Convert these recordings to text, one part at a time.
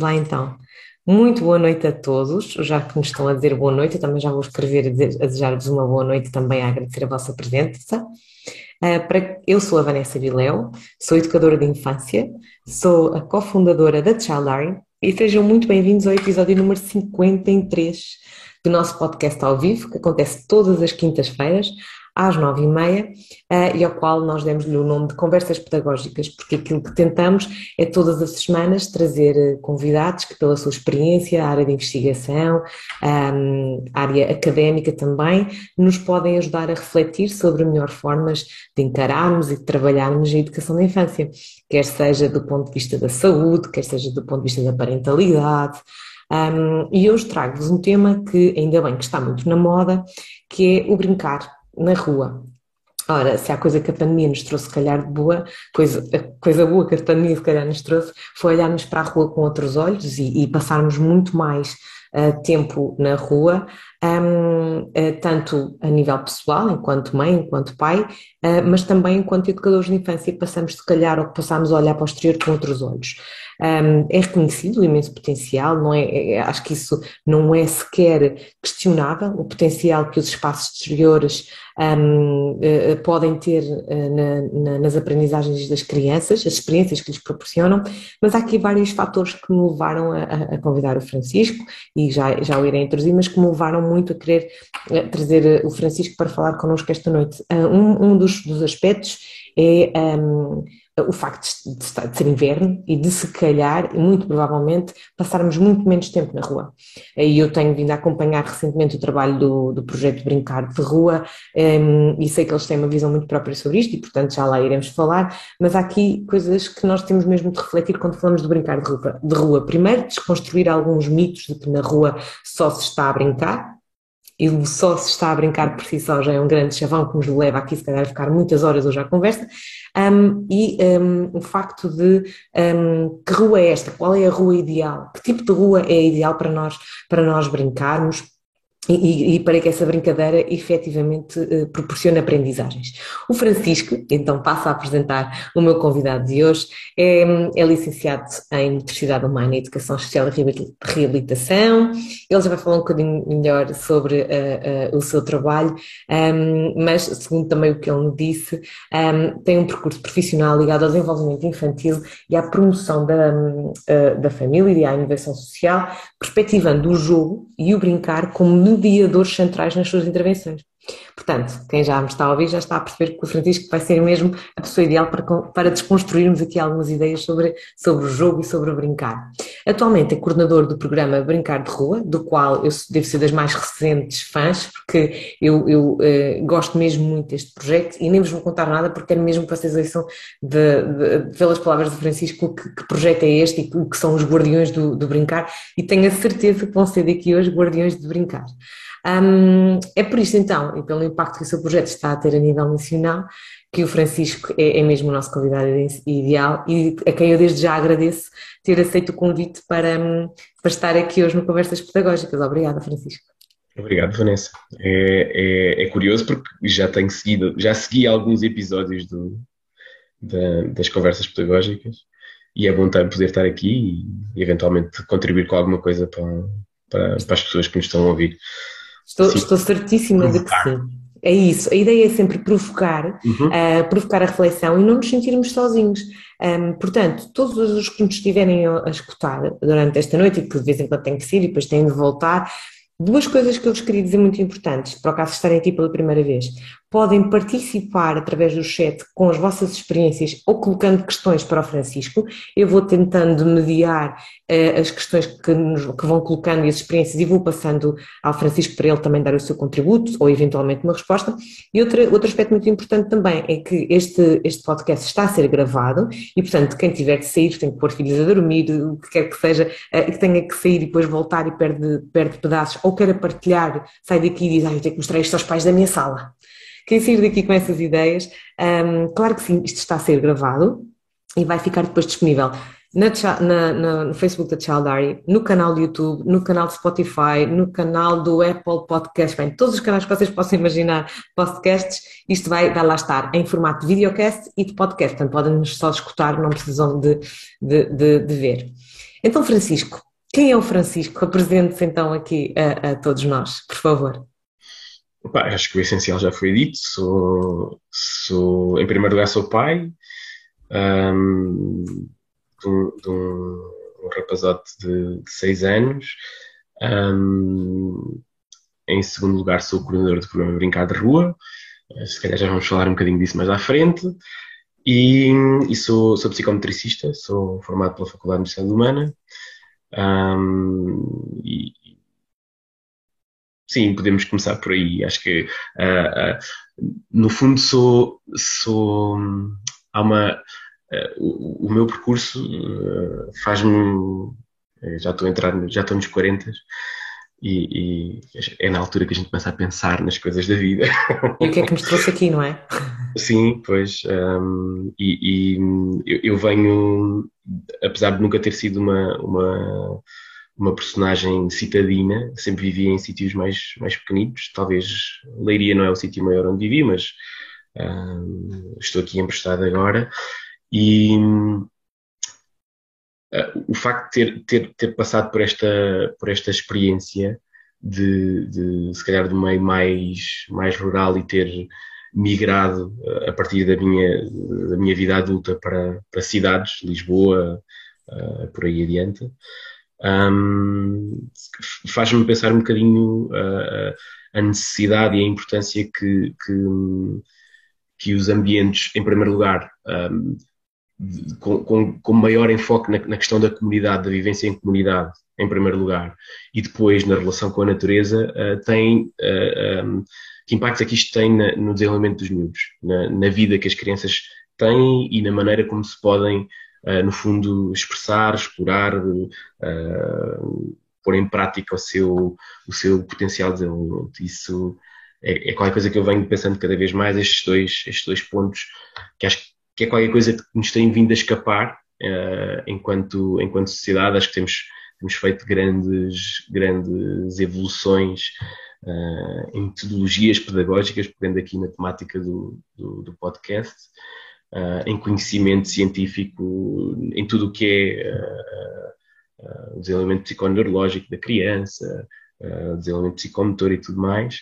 lá então. Muito boa noite a todos, já que nos estão a dizer boa noite, eu também já vou escrever a desejar-vos uma boa noite também a agradecer a vossa presença. Uh, eu sou a Vanessa Viléu, sou educadora de infância, sou a cofundadora da Childari e sejam muito bem-vindos ao episódio número 53 do nosso podcast ao vivo, que acontece todas as quintas-feiras, às nove e meia, uh, e ao qual nós demos-lhe o nome de Conversas Pedagógicas, porque aquilo que tentamos é todas as semanas trazer eh, convidados que, pela sua experiência, área de investigação, um, área académica também, nos podem ajudar a refletir sobre melhores formas de encararmos e de trabalharmos a educação da infância, quer seja do ponto de vista da saúde, quer seja do ponto de vista da parentalidade. Um, e hoje trago-vos um tema que ainda bem que está muito na moda, que é o brincar na rua. Ora, se há coisa que a pandemia nos trouxe, se calhar, de boa, coisa, a coisa boa que a pandemia, se calhar, nos trouxe, foi olharmos para a rua com outros olhos e, e passarmos muito mais uh, tempo na rua, um, uh, tanto a nível pessoal, enquanto mãe, enquanto pai, uh, mas também enquanto educadores de infância, passamos, se calhar, ou passamos a olhar para o exterior com outros olhos. Um, é reconhecido o imenso potencial, não é, é, acho que isso não é sequer questionável, o potencial que os espaços exteriores um, uh, eh, podem ter uh, na, na, nas aprendizagens das crianças, as experiências que lhes proporcionam, mas há aqui vários fatores que me levaram a, a convidar o Francisco, e já, já o irei introduzir, mas que me levaram muito a querer uh, trazer o Francisco para falar connosco esta noite. um, um dos, dos aspectos é um, o facto de, estar, de, ser inverno e de se calhar, muito provavelmente, passarmos muito menos tempo na rua. E eu tenho vindo a acompanhar recentemente o trabalho do, do projeto Brincar de Rua e sei que eles têm uma visão muito própria sobre isto e, portanto, já lá iremos falar, mas há aqui coisas que nós temos mesmo de refletir quando falamos de brincar de rua. De rua. Primeiro, desconstruir alguns mitos de que na rua só se está a brincar, e só se está a brincar por si só já é um grande chavão que nos leva aqui se calhar a ficar muitas horas hoje à conversa, um, e um, o facto de um, que rua é esta, qual é a rua ideal, que tipo de rua é ideal para nós, para nós brincarmos, e, e, para que essa brincadeira efetivamente uh, proporcione aprendizagens. O Francisco, então passo a apresentar o meu convidado de hoje, é, é licenciado em Motricidade Humana e Educação Social e Reabilitação, ele já vai falar um bocadinho melhor sobre uh, uh, o seu trabalho, um, mas segundo também o que ele me disse, um, tem um percurso profissional ligado ao desenvolvimento infantil e à promoção da, da família e à inovação social, perspectivando o jogo e o brincar como mediadores centrais nas suas intervenções. Portanto, quem já me está a ouvir já está a perceber que o Francisco vai ser mesmo a pessoa ideal para, para desconstruirmos aqui algumas ideias sobre, sobre o jogo e sobre o brincar. Atualmente é coordenador do programa Brincar de Rua, do qual eu devo ser das mais recentes fãs, porque eu, eu eh, gosto mesmo muito deste projeto e nem vos vou contar nada porque quero mesmo que vocês ouçam de, de, pelas palavras do Francisco que, que, projeto é este e o que são os guardiões do, do brincar e tenho a certeza que vão ser daqui hoje guardiões de brincar. Um, é por isso então, e pelo impacto que o seu projeto está a ter a nível nacional, que o Francisco é, é mesmo o nosso convidado ideal e a quem eu desde já agradeço ter aceito o convite para, para estar aqui hoje no Conversas Pedagógicas. Obrigada, Francisco. Obrigado, Vanessa. É, é, é, curioso porque já tenho seguido, já segui alguns episódios do, da, das conversas pedagógicas e é bom poder estar aqui e eventualmente contribuir com alguma coisa para, para, para as pessoas que nos estão a ouvir. Estou, estou certíssima de que sim. É isso, a ideia é sempre provocar, uhum. uh, provocar a reflexão e não nos sentirmos sozinhos. Um, portanto, todos os que nos estiverem a escutar durante esta noite, e que de vez em quando têm que ser e depois têm de voltar, duas coisas que eu vos queria dizer muito importantes, para o caso de estarem aqui pela primeira vez podem participar através do chat com as vossas experiências ou colocando questões para o Francisco. Eu vou tentando mediar uh, as questões que, nos, que, vão colocando e as experiências e vou passando ao Francisco para ele também dar o seu contributo ou eventualmente uma resposta. E outra, outro aspecto muito importante também é que este, este podcast está a ser gravado e, portanto, quem tiver que sair, tem que pôr filhos a dormir, o que quer que seja, uh, que tenha que sair e depois voltar e perde, perde pedaços ou queira partilhar, sai daqui e diz, ah, eu tenho que mostrar isto aos pais da minha sala quem sair daqui com essas ideias, um, claro que sim, isto está a ser gravado e vai ficar depois disponível na, na, no Facebook da Childari, no canal do YouTube, no canal do Spotify, no canal do Apple Podcast, bem, todos os canais que vocês possam imaginar, podcasts, isto vai, vai lá estar em formato de videocast e de podcast, portanto podem-nos só escutar, não precisam de, de, de, de ver. Então, Francisco, quem é o Francisco? Apresente-se então aqui a, a, todos nós, por favor. Opa, acho que o essencial já foi dito. Sou, sou em primeiro lugar, sou pai um, de, um, de um, rapazote de, de seis anos. Um, em segundo lugar, sou coordenador do programa Brincar de Rua. Se calhar já vamos falar um bocadinho disso mais à frente. E, e sou, sou psicometricista, sou formado pela Faculdade de Medicina Humana. Um, sim, podemos começar por aí. Acho que, uh, uh, no fundo, sou, sou há uma, uh, o, o, meu percurso faz-me, já estou a entrar, já estou nos 40 e, e, é na altura que a gente começa a pensar nas coisas da vida. E o que é que nos trouxe aqui, não é? Sim, pois. Um, e, e eu, eu, venho, apesar de nunca ter sido uma, uma, uma personagem citadina, sempre vivia em sítios mais, mais pequenitos. Talvez Leiria não é o sítio maior onde vivi, mas um, estou aqui emprestado agora. E uh, o facto de ter, ter, ter passado por esta, por esta experiência de, de, se calhar, do meio mais, mais rural e ter migrado uh, a partir da minha, da minha vida adulta para, para cidades, Lisboa, uh, por aí adiante, um, faz-me pensar um bocadinho a necessidade e a importância que, que, que os ambientes, em primeiro lugar, um, com, com, com, maior enfoque na, na, questão da comunidade, da vivência em comunidade, em primeiro lugar, e depois na relação com a natureza, uh, tem uh, eh, um, que impacto é que isto tem na, no desenvolvimento dos miúdos, na, na, vida que as crianças têm e na maneira como se podem, no fundo, expressar, explorar, pôr em prática o seu, o seu potencial de desenvolvimento. Isso é, é qualquer coisa que eu venho pensando cada vez mais, estes dois, estes dois pontos, que acho que é qualquer coisa que nos tem vindo a escapar uh, enquanto, enquanto sociedade. Acho que temos, temos feito grandes, grandes evoluções uh, em metodologias pedagógicas, pegando aqui na temática do, do, do podcast, em conhecimento científico, em tudo o que é o desenvolvimento psiconeurológico da criança, o desenvolvimento psicomotor e tudo mais.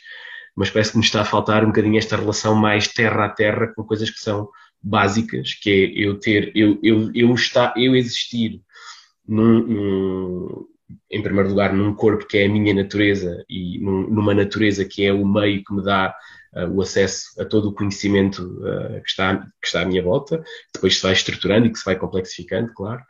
Mas parece que nos está a faltar um bocadinho esta relação mais terra a terra com coisas que são básicas, que é eu ter, eu, eu, eu, estar, eu existir num, num, em primeiro lugar num corpo que é a minha natureza e num, numa natureza que é o meio que me dá o acesso a todo o conhecimento uh, que, está, que está à minha volta, depois se vai estruturando e que se vai complexificando, claro.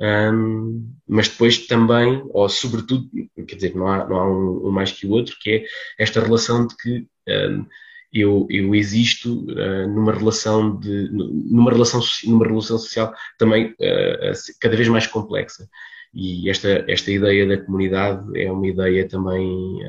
Um, mas depois também, ou sobretudo, quer dizer, não há, não há um, um mais que o outro, que é esta relação de que um, eu, eu existo uh, numa relação de numa relação numa relação social também uh, cada vez mais complexa e esta esta ideia da comunidade é uma ideia também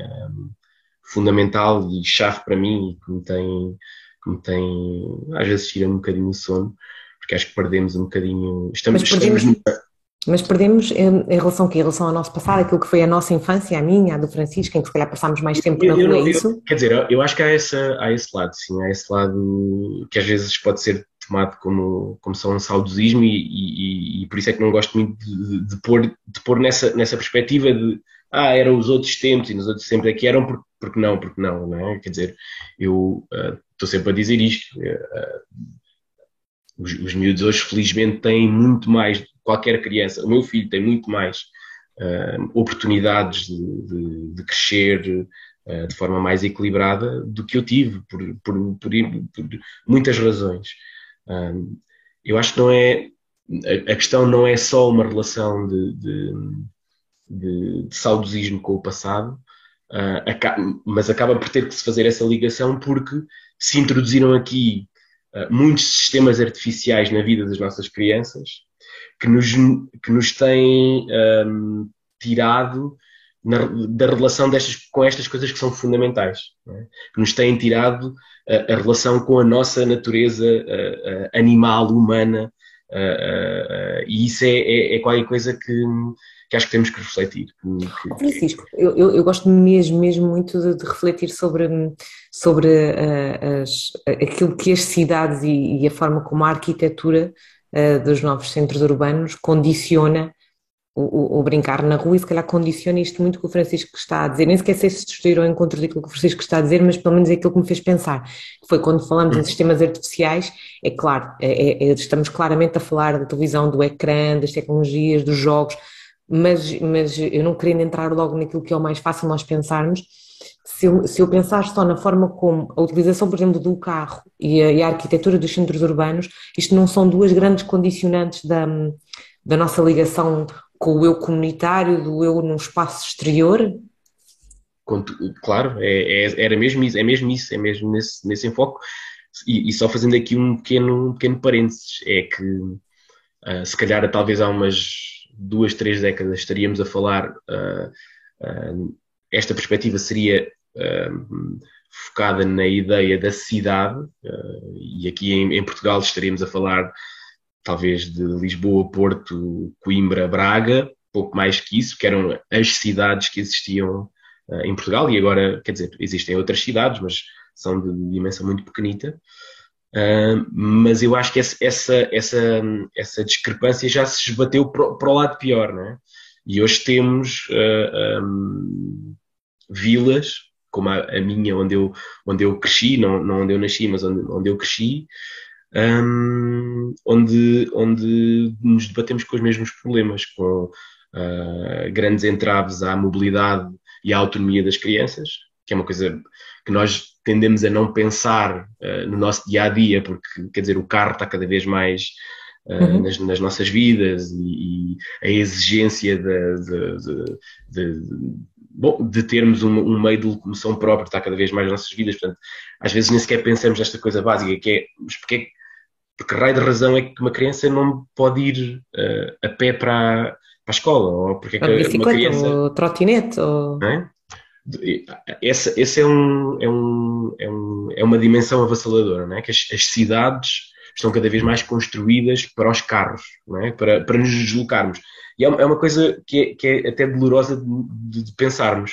fundamental e chave para mim e que me tem que me tem às vezes tira um bocadinho o sono porque acho que perdemos um bocadinho estamos, perdemos... estamos mas perdemos em, relação que em relação ao nosso passado, aquilo que foi a nossa infância, a minha, a do Francisco, em que se calhar passámos mais tempo na rua, é isso? quer dizer, eu acho que há, essa, há esse lado, sim, há esse lado que às vezes pode ser tomado como, como só um saudosismo e, e, e, por isso é que não gosto muito de, de, pôr, de pôr nessa, nessa perspectiva de ah, eram os outros tempos e nos outros tempos é que eram, porque, porque não, porque não, não é? Quer dizer, eu uh, estou sempre a dizer isto. Uh, os, os miúdos hoje, felizmente, têm muito mais qualquer criança. O meu filho tem muito mais uh, oportunidades de, de, de crescer uh, de forma mais equilibrada do que eu tive, por, por, por, por muitas razões. Eu acho que não é. A, a, questão não é só uma relação de, de, de saudosismo com o passado, uh, acaba, mas acaba por ter que se fazer essa ligação porque se introduziram aqui muitos sistemas artificiais na vida das nossas crianças que nos, que nos têm um, tirado na, da relação destas, com estas coisas que são fundamentais, é? que nos têm tirado a, a, relação com a nossa natureza animal, humana, e isso é, é, é, qualquer coisa que, que acho que temos que refletir. Que, que, Francisco, eu, eu, gosto mesmo, mesmo muito de, de refletir sobre, sobre uh, as, aquilo que as cidades e, e, a forma como a arquitetura uh, dos novos centros urbanos condiciona o, o, brincar na rua e se calhar condiciona isto muito que o Francisco está a dizer. Nem sequer sei se destruir ou encontro daquilo que o Francisco está a dizer, mas pelo menos é aquilo que me fez pensar. Foi quando falamos em hum. sistemas artificiais, é claro, é, é, estamos claramente a falar da televisão, do ecrã, das tecnologias, dos jogos, mas, mas eu não querendo entrar logo naquilo que é o mais fácil nós pensarmos, se eu, se eu pensar só na forma como a utilização, por exemplo, do carro e a, e a arquitetura dos centros urbanos, isto não são duas grandes condicionantes da, da nossa ligação com o eu comunitário, do eu num espaço exterior? Claro, é, é, era mesmo isso, é mesmo isso, é mesmo nesse, nesse enfoque. E, e só fazendo aqui um pequeno, um pequeno parênteses, é que uh, se calhar talvez há umas duas, três décadas estaríamos a falar, uh, uh, esta perspectiva seria focada na ideia da cidade, e aqui em, em Portugal estaríamos a falar talvez de Lisboa, Porto, Coimbra, Braga, pouco mais que isso, que eram as cidades que existiam em Portugal e agora, quer dizer, existem outras cidades, mas são de dimensão muito pequenita. Uh, mas eu acho que essa, essa, essa, essa discrepância já se esbateu para, o lado pior, não é? E hoje temos uh, ah, um, vilas, como a, a, minha, onde eu, onde eu cresci, não, não onde eu nasci, mas onde, onde eu cresci, um, onde, onde nos debatemos com os mesmos problemas, com uh, grandes entraves à mobilidade e à autonomia das crianças, que é uma coisa que nós tendemos a não pensar uh, no nosso dia a dia, porque quer dizer, o carro está cada vez mais uh, uhum. nas, nas, nossas vidas e, e a exigência de, de, de, de, bom, de termos um, um, meio de locomoção próprio está cada vez mais nas nossas vidas. Portanto, às vezes nem sequer pensamos nesta coisa básica que é, mas porque é porque raio de razão é que uma criança não pode ir uh, a pé para, para a escola? Ou porque é que uma criança... ou trotinete? Ou... É? Essa, esse é, um, é, um, é, um, é uma dimensão avassaladora, não é? que as, as, cidades estão cada vez mais construídas para os carros, não é? para, para nos deslocarmos. E é, é uma coisa que é, que é até dolorosa de, de, pensarmos,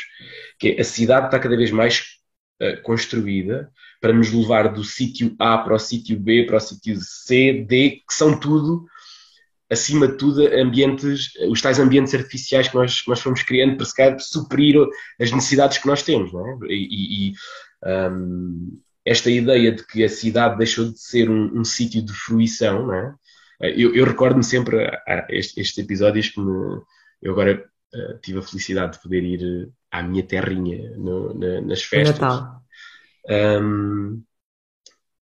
que é, a cidade está cada vez mais uh, construída para nos levar do sítio A para o sítio B, para o sítio C, D, que são tudo, acima de tudo, ambientes, os tais ambientes artificiais que nós, nós fomos criando para se suprir as necessidades que nós temos, não é? E, e um, esta ideia de que a cidade deixou de ser um, um sítio de fruição, não é? Eu, eu recordo-me sempre a, a estes, estes, episódios que me, eu agora uh, tive a felicidade de poder ir à minha terrinha no, na, nas festas. Natal. Um,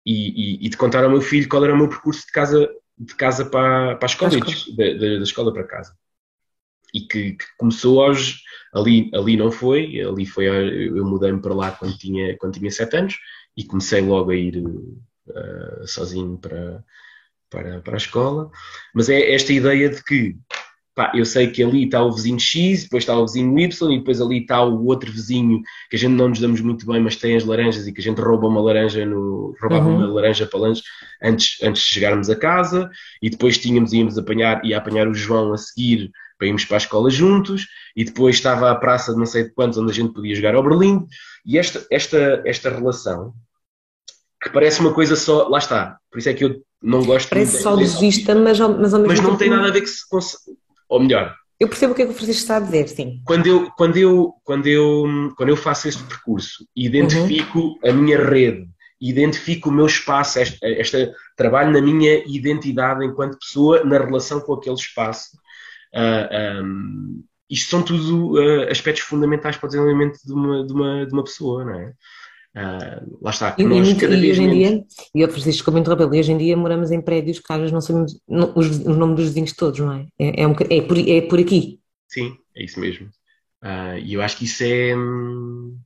e, e, e, de contar ao meu filho qual era o meu percurso de casa, de casa para, para a escola, da, da, escola para casa. E que, que, começou aos. Ali, ali não foi, ali foi. Eu mudei-me para lá quando tinha, quando tinha sete anos e comecei logo a ir uh, sozinho para, para, para a escola. Mas é esta ideia de que pá, eu sei que ali está o vizinho X, depois está o vizinho Y, e depois ali está o outro vizinho que a gente não nos damos muito bem, mas tem as laranjas e que a gente rouba uma laranja no, roubava uhum. uma laranja para lanche antes, antes de chegarmos a casa, e depois tínhamos, íamos apanhar, ia apanhar o João a seguir para irmos para a escola juntos, e depois estava a praça de não sei de quantos onde a gente podia jogar ao Berlim, e esta, esta, esta relação que parece uma coisa só, lá está, por isso é que eu não gosto Parece só vista, mas, mas ao mesmo Mas não tem nada a ver que se, ou melhor. Eu percebo o que é que o Francisco está a dizer, sim. Quando eu, quando eu, quando eu, quando eu faço este percurso, identifico uhum. a minha rede, identifico o meu espaço, este, este, trabalho na minha identidade enquanto pessoa, na relação com aquele espaço. Uh, ah, um, isto são tudo uh, aspectos fundamentais para o desenvolvimento de uma, de uma, de uma pessoa, não é? Uh, lá está, e, nós, e, e hoje em dia, e eu Francisco como interrompeu, hoje em dia moramos em prédios que às vezes não sabemos não, os, os nomes dos vizinhos todos, não é? É, é, um, é, por, é por aqui. Sim, é isso mesmo. E eu acho que isso é. Hum,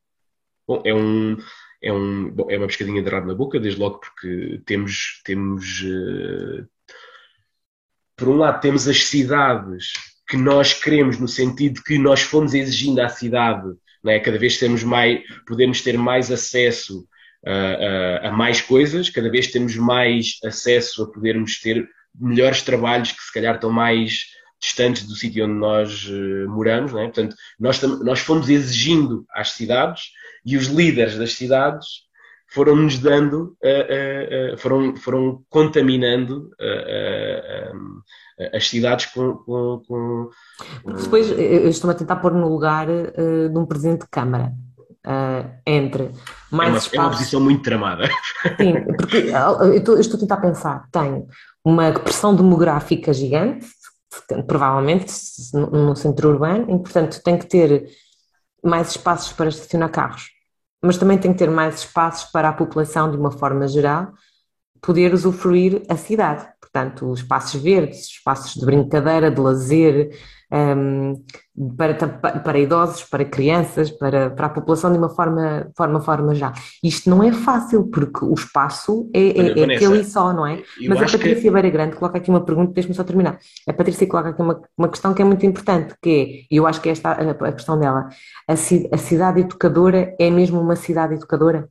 bom, é um. É, um, bom, é uma pescadinha de rabo na boca, desde logo porque temos, temos por um lado temos as cidades que nós queremos no sentido que nós fomos exigindo à cidade né? cada vez temos mais, podemos ter mais acesso a, a, mais coisas, cada vez temos mais acesso a podermos ter melhores trabalhos que se calhar estão mais distantes do sítio onde nós uh, moramos, né? portanto nós, nós fomos exigindo às cidades e os líderes das cidades foram nos dando, uh, uh, foram, foram contaminando as cidades com. com, com depois eu estou-me a tentar pôr no lugar de um presidente de Câmara. Entre mais é uma, espaços... é uma posição muito tramada. Sim, porque eu estou, eu estou a tentar pensar. Tenho uma pressão demográfica gigante, provavelmente no centro urbano, e portanto tem que ter mais espaços para estacionar carros, mas também tem que ter mais espaços para a população de uma forma geral poder usufruir a cidade. Portanto, espaços verdes, espaços de brincadeira, de lazer, um, para, para idosos, para crianças, para, para a população de uma forma, forma, forma já. Isto não é fácil, porque o espaço é, é, é aquele só, não é? Mas a Patrícia que... Beira Grande coloca aqui uma pergunta, deixa-me só terminar. A Patrícia coloca aqui uma, uma questão que é muito importante, que é, e eu acho que é esta a, a questão dela, a, a cidade educadora é mesmo uma cidade educadora?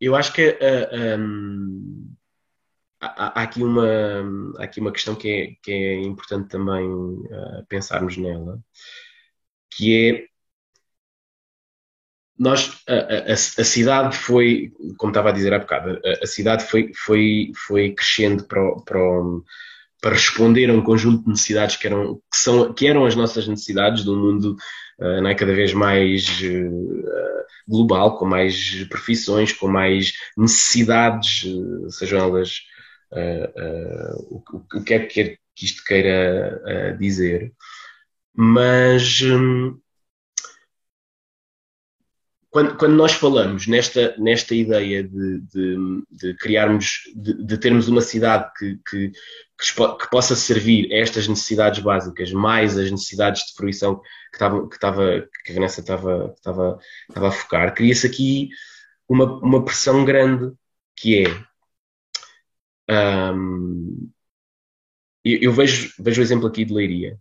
Eu acho que uh, um, há, há, aqui uma, há aqui uma questão que é, que é importante também uh, pensarmos nela, que é nós, a, a, a, cidade foi, como estava a dizer há bocado, a, a cidade foi, foi, foi crescendo para, para, para responder a um conjunto de necessidades que eram, que são, que eram as nossas necessidades de um mundo uh, é, cada vez mais uh, global, com mais profissões, com mais necessidades, uh, sejam elas o, o, que é que isto queira dizer. Mas um, quando, quando, nós falamos nesta, nesta ideia de, de, de criarmos, de, de, termos uma cidade que, que, que, que, possa servir a estas necessidades básicas, mais as necessidades de fruição que, estava, que, estava, que a Vanessa estava, estava, estava a focar, cria-se aqui uma, uma pressão grande que é. Um, eu, eu vejo, vejo o exemplo aqui de Leiria.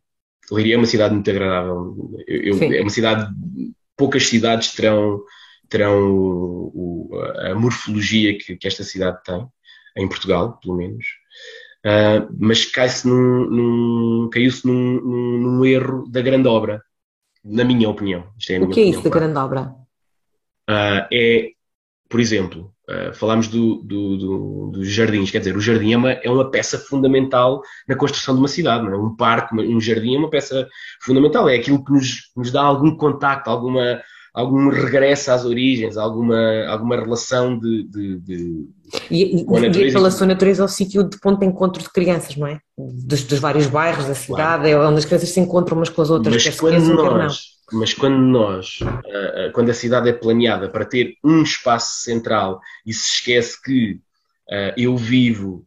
Leiria é uma cidade muito agradável. Eu, eu, é uma cidade. Poucas cidades terão, terão o, o, a morfologia que, que, esta cidade tem, em Portugal, pelo menos. Uh, mas cai-se num, num, caiu-se num, num, erro da grande obra, na minha opinião. É o que é isso da grande obra? Uh, é, por exemplo, uh, falámos do, do, do, dos jardins, quer dizer, o jardim é uma, é uma peça fundamental na construção de uma cidade, é? um parque, um jardim é uma peça fundamental, é aquilo que nos, nos dá algum contacto, alguma, algum regresso às origens, alguma, alguma relação de, de, de e, com a natureza. E pela sua natureza é o sítio de ponto de encontro de crianças, não é? Dos, dos vários bairros da cidade, claro. é onde as crianças se encontram umas com as outras. Mas quando nós, mas quando nós, quando a cidade é planeada para ter um espaço central e se esquece que eu vivo,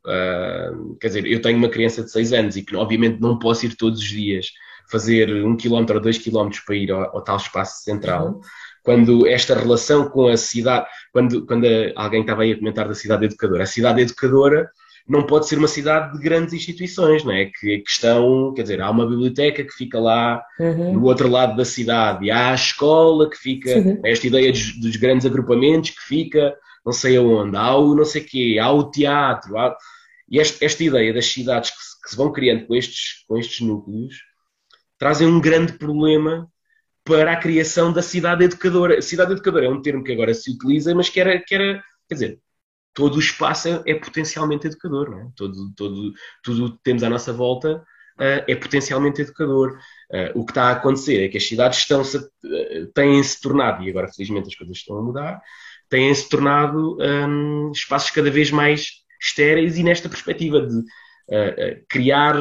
quer dizer, eu tenho uma criança de 6 anos e que obviamente não posso ir todos os dias fazer um quilómetro ou dois quilómetros para ir ao, ao tal espaço central, uhum. quando esta relação com a cidade, quando, quando alguém estava aí a comentar da cidade educadora, a cidade educadora não pode ser uma cidade de grandes instituições, não é? Que, que estão, quer dizer, há uma biblioteca que fica lá uhum. no outro lado da cidade, e há a escola que fica, esta ideia dos, dos, grandes agrupamentos que fica não sei aonde, há o não sei quê, há o teatro, há... e esta, esta ideia das cidades que se, que se vão criando com estes, com estes núcleos trazem um grande problema para a criação da cidade educadora. Cidade educadora é um termo que agora se utiliza, mas que era, que era quer dizer, todo o espaço é, é potencialmente educador, não é? Todo, todo, tudo o que temos à nossa volta uh, é potencialmente educador. Uh, o que está a acontecer é que as cidades estão uh, têm-se tornado, e agora felizmente as coisas estão a mudar, têm-se tornado um, espaços cada vez mais estéreis e nesta perspectiva de uh, criar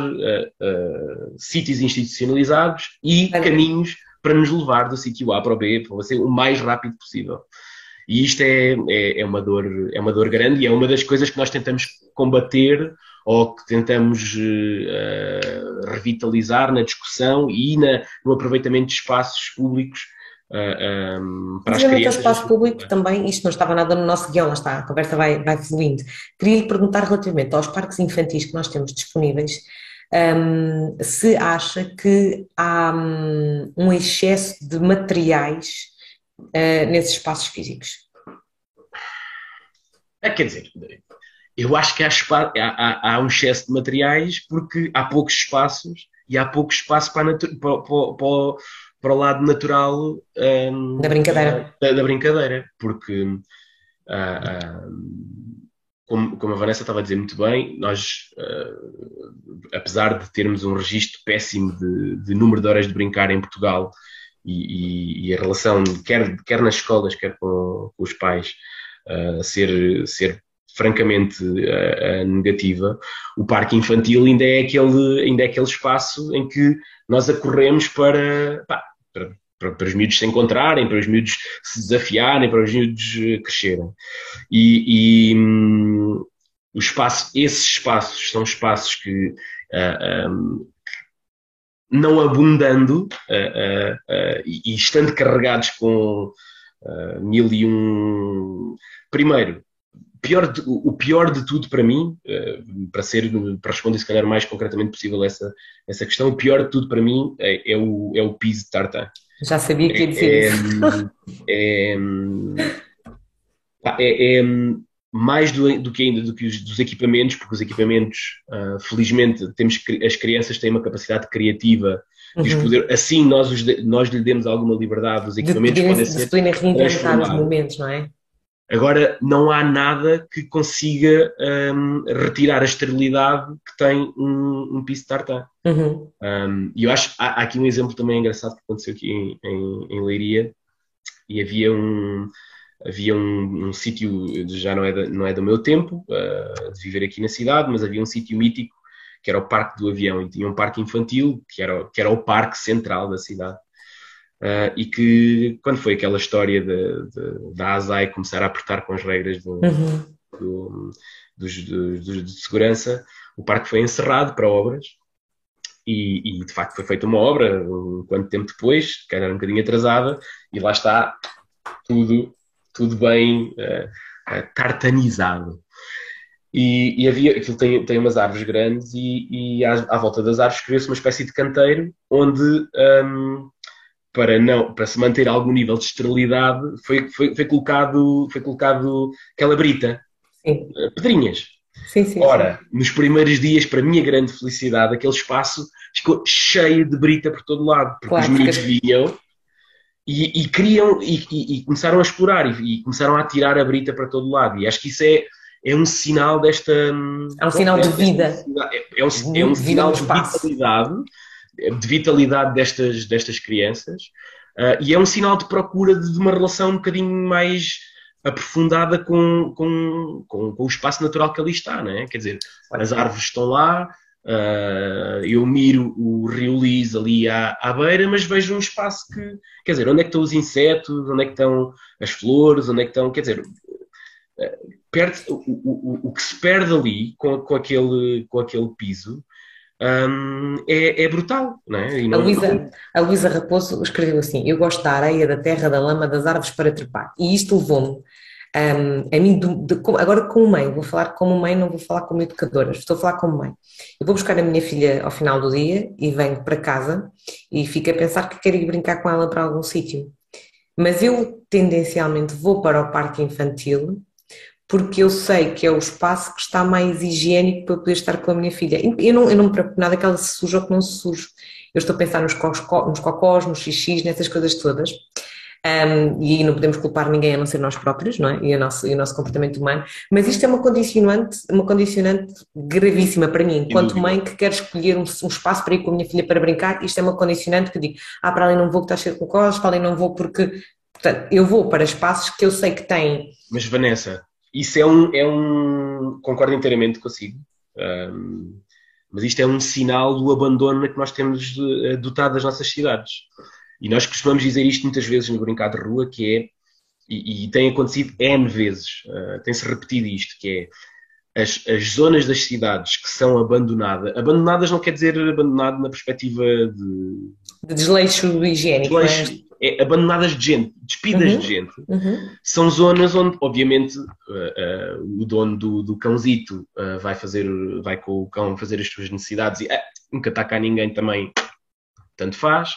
sítios institucionalizados e caminhos para nos levar do sítio A para o B para ser o mais rápido possível. E isto é, é, é, uma dor, é uma dor grande e é uma das coisas que nós tentamos combater ou que tentamos uh, revitalizar na discussão e na, no aproveitamento de espaços públicos uh, um, para as crianças. espaço público também, isto não estava nada no nosso guião, lá está, a conversa vai, vai fluindo. Queria lhe perguntar relativamente aos parques infantis que nós temos disponíveis, um, se acha que há um, um excesso de materiais uh, nesses espaços físicos. É, quer dizer, eu acho que há, há, há, um excesso de materiais porque há poucos espaços e há pouco espaço para, para, para, para o lado natural um, da brincadeira. Da, da, brincadeira, porque uh, uh, como, como, a Vanessa estava a dizer muito bem, nós, uh, apesar de termos um registro péssimo de, de, número de horas de brincar em Portugal e, e, e a relação, quer, quer nas escolas, quer com, com os pais, uh, ser, ser francamente uh, negativa, o parque infantil ainda é, aquele, ainda é aquele espaço em que nós acorremos para, pá, para para, para, os miúdos se encontrarem, para os miúdos se desafiarem, para os miúdos eh, crescerem. E, e um, o espaço, esses espaços são espaços que, uh, ah, um, não abundando uh, uh, e estando carregados com mil e um. Primeiro, pior de, o pior de tudo para mim, para ser para responder se calhar o mais concretamente possível essa, essa questão, o pior de tudo para mim é, é o, é o piso de tartan. Já sabia que ia dizer é, isso. É, é, é, mais do, do, que ainda do que os dos equipamentos, porque os equipamentos, uh, felizmente, temos as crianças têm uma capacidade criativa de uhum. poder, assim nós, os, nós lhe demos alguma liberdade, os equipamentos de, podem ser se reinventar os momentos, não é? Agora, não há nada que consiga um, retirar a esterilidade que tem um, um piso de tartan. Uhum. Um, e eu acho há, há, aqui um exemplo também engraçado que aconteceu aqui em, em, em Leiria e havia um havia um, um sítio já não é, da, não é do meu tempo uh, de viver aqui na cidade, mas havia um sítio mítico que era o Parque do Avião e tinha um parque infantil que era, que era o parque central da cidade. Uh, e que quando foi aquela história da ASAI começar a apertar com as regras do, uhum. do, dos, dos, dos, de segurança, o parque foi encerrado para obras e, e, de facto foi feita uma obra um quanto tempo depois, que era um bocadinho atrasada, e lá está tudo, tudo bem uh, uh, tartanizado. E, e, havia, aquilo tem, tem umas árvores grandes e, e à, à volta das árvores criou-se uma espécie de canteiro onde um, para não para se manter algum nível de esterilidade foi, foi, foi colocado foi colocado aquela brita sim. Eh, pedrinhas sim, sim, ora sim. nos primeiros dias para minha grande felicidade aquele espaço ficou cheio de brita por todo lado porque claro, os meninos vinham e, e queriam e, e, e, começaram a explorar e, começaram a tirar a brita para todo lado. E acho que isso é é um sinal desta é um sinal de vida. é, é um, é um sinal de vitalidade de vitalidade destas, destas crianças. Uh, e é um sinal de procura de, de, uma relação um bocadinho mais aprofundada com, com, com, com, o espaço natural que ali está, não é? Quer dizer, as árvores estão lá, uh, eu miro o Rio Lis ali à, à beira, mas vejo um espaço que, quer dizer, onde é que estão os insetos, onde é que estão as flores, onde é que estão, quer dizer, uh, perde, o, o, o que se perde ali com, com, aquele, com aquele piso um, é, é, brutal, não é? Não, a, Luísa, a Luísa Raposo escreveu assim: Eu gosto da areia, da terra, da lama, das árvores para trepar. E isto levou-me um, a mim, de, de, agora como mãe, vou falar como mãe, não vou falar como educadora, estou a falar como mãe. Eu vou buscar a minha filha ao final do dia e venho para casa e fico a pensar que quero ir brincar com ela para algum sítio. Mas eu tendencialmente vou para o parque infantil porque eu sei que é o espaço que está mais higiênico para poder estar com a minha filha. Eu não, eu não me preocupo nada que ela se suja ou que não se suje. Eu estou a pensar nos, nos cocós, nos xixis, nessas coisas todas. Um, e aí não podemos culpar ninguém a não ser nós próprios, não é? E o nosso, e o nosso comportamento humano. Mas isto é uma condicionante, uma condicionante gravíssima para mim, enquanto mãe que quer escolher um, um, espaço para ir com a minha filha para brincar, isto é uma condicionante que digo, ah, para ali não vou que está cheio de cocós, para ali não vou porque. Portanto, eu vou para espaços que eu sei que têm. Mas Vanessa, isso é um, é um concordo inteiramente consigo, um, mas isto é um sinal do abandono que nós temos dotado das nossas cidades. E nós costumamos dizer isto muitas vezes no brincar de rua, que é, e, e tem acontecido N vezes, uh, tem-se repetido isto, que é as, as, zonas das cidades que são abandonadas, abandonadas não quer dizer abandonado na perspectiva de... De desleixo higiênico, desleixo, é, abandonadas de gente, despidas uhum. de gente, uhum. são zonas onde, obviamente, uh, uh, o dono do, do cãozito uh, vai fazer, vai com o cão fazer as suas necessidades e nunca está cá ninguém também, tanto faz.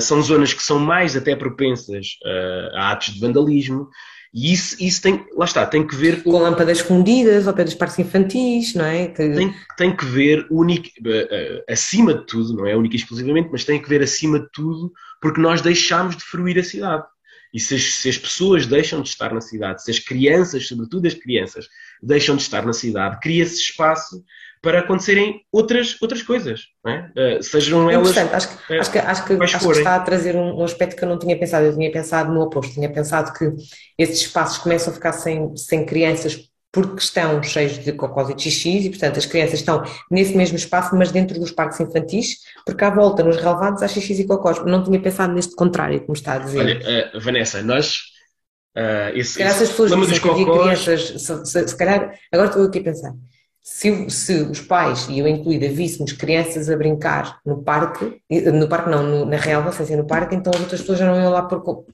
São zonas que são mais até propensas a atos de vandalismo. E isso, isso tem, lá está, tem que ver com. Com lâmpadas escondidas ao pé dos parques infantis, não é? Que... Tem, tem que ver, único, acima de tudo, não é única e exclusivamente, mas tem que ver acima de tudo porque nós deixamos de fruir a cidade. E se as, se as, pessoas deixam de estar na cidade, se as crianças, sobretudo as crianças, deixam de estar na cidade, cria-se espaço para acontecerem outras, outras coisas, é? uh, sejam elas. Acho que, acho que, acho que, acho que está a trazer um, um, aspecto que eu não tinha pensado, eu tinha pensado no oposto, tinha pensado que esses espaços começam a ficar sem, sem crianças porque estão cheios de cocós e xixis e, portanto, as crianças estão nesse mesmo espaço, mas dentro dos parques infantis, porque à volta, nos relevados, há xixis e cocós. Não tinha pensado neste contrário, como está a dizer. Olha, uh, Vanessa, nós... Uh, esse, se calhar essas pessoas dizem que havia crianças, se, se, se, calhar, agora estou aqui a pensar, se, se os pais, e eu incluída, víssemos crianças a brincar no parque, no parque não, no, na relva, sem ser no parque, então as outras pessoas já não iam lá por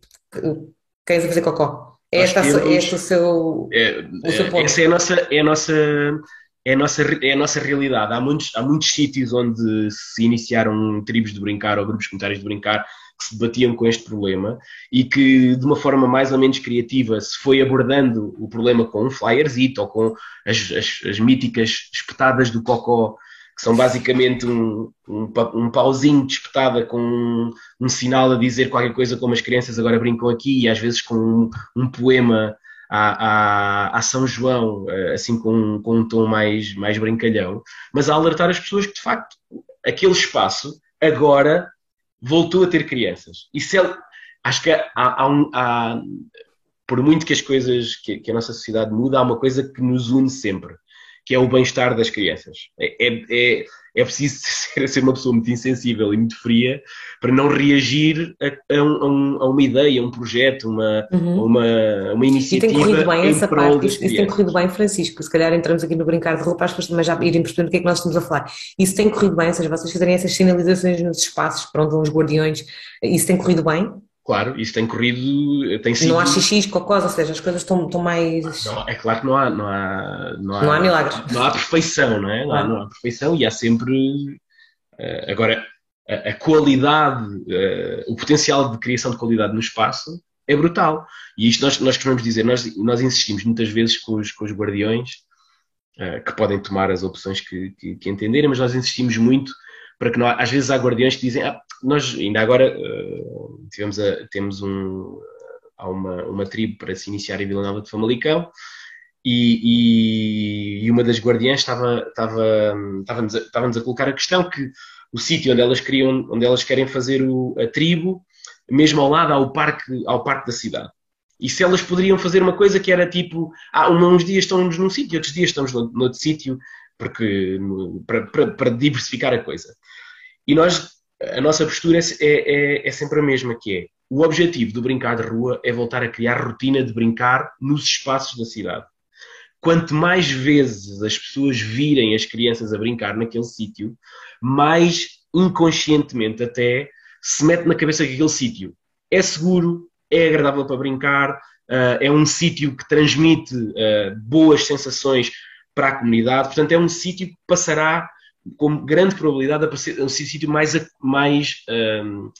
cães a fazer cocó. É esta, é este o seu, é, o seu ponto. Essa é a nossa, é a nossa, é a nossa, é a nossa realidade. Há muitos, há muitos sítios onde se iniciaram tribos de brincar ou grupos comunitários de brincar que se debatiam com este problema e que, de uma forma mais ou menos criativa, se foi abordando o problema com um flyerzinho ou com as, as, as míticas espetadas do cocó que são basicamente um, um, um pauzinho de espetada com um, um, sinal a dizer qualquer coisa como as crianças agora brincam aqui e às vezes com um, um poema a, a, a, São João, eh, assim com, com um tom mais, mais brincalhão, mas a alertar as pessoas que de facto aquele espaço agora voltou a ter crianças. E se acho que há, há, um, há, por muito que as coisas, que, que a nossa sociedade muda, há uma coisa que nos une sempre que é o bem-estar das crianças. É, é, é, é preciso ser, ser, uma pessoa muito insensível e muito fria para não reagir a, a, um, a uma ideia, a um projeto, uma, uhum. uma, uma iniciativa. E tem corrido bem essa parte, isso, isso, tem corrido bem, Francisco. Se calhar entramos aqui no brincar de roupa, as pessoas também já irem percebendo o que é que nós estamos a falar. Isso tem corrido bem, ou seja, vocês fazerem essas sinalizações nos espaços para onde vão os guardiões, isso tem corrido bem? Claro, isso tem corrido, tem sido... Não há xixi, cocós, ou seja, as coisas estão, estão mais... Não, é claro que não há... Não há, não há, não há milagres. Não há perfeição, não é? Não, há, não há perfeição e há sempre... Uh, agora, a, a qualidade, uh, o potencial de criação de qualidade no espaço é brutal. E isto nós, nós queremos dizer, nós, nós insistimos muitas vezes com os, com os guardiões, uh, que podem tomar as opções que, que, que entenderem, mas nós insistimos muito para que não, às vezes há guardiões que dizem, ah, nós ainda agora uh, tivemos a, temos um, uma, uma tribo para se iniciar em Vila Nova de Famalicão e, e, e, uma das guardiãs estava, estava, estava-nos, a, a colocar a questão que o sítio onde elas queriam, onde elas querem fazer o, a tribo, mesmo ao lado há o parque, ao parque da cidade. E se elas poderiam fazer uma coisa que era tipo, ah, uns dias estamos num sítio, outros dias estamos no, outro sítio, porque para, para, para, diversificar a coisa. E nós, a nossa postura é, é, é, sempre a mesma, que é o objetivo do brincar de rua é voltar a criar rotina de brincar nos espaços da cidade. Quanto mais vezes as pessoas virem as crianças a brincar naquele sítio, mais inconscientemente até se mete na cabeça que aquele sítio é seguro, é agradável para brincar, uh, é um sítio que transmite uh, boas sensações para a comunidade. Portanto, é um sítio que passará com grande probabilidade a ser um sítio mais, mais um,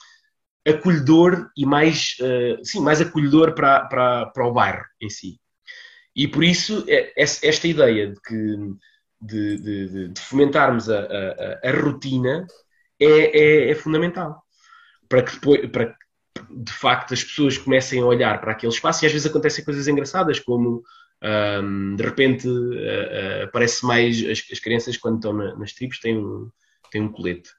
acolhedor e mais, uh, sim, mais acolhedor para, para, para o bairro em si. E por isso, é, esta ideia de, que, de, de, de fomentarmos a, a, a rotina é, é, é, fundamental para que depois, para que de facto as pessoas comecem a olhar para aquele espaço e às vezes acontecem coisas engraçadas, como um, de repente uh, uh, parece mais as, as, crianças quando estão na, nas tribos têm um, têm um colete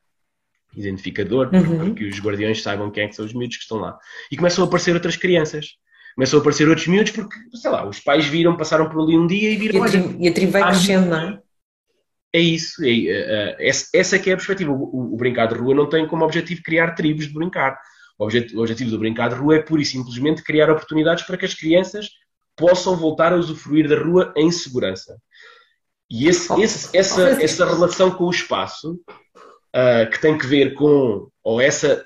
identificador uhum. para que os guardiões saibam quem é que são os miúdos que estão lá. E começam a aparecer outras crianças. Começam a aparecer outros miúdos porque, sei lá, os pais viram, passaram por ali um dia e viram. E a tribo, e a tribo vai crescendo, não é? É isso, é, uh, essa, essa que é a perspectiva. O, o, o, brincar de rua não tem como objetivo criar tribos de brincar. O objetivo, o objetivo do brincar de rua é pura e simplesmente criar oportunidades para que as crianças possam voltar a usufruir da rua em segurança. E esse, esse, essa, essa relação com o espaço, uh, que tem que ver com, ou essa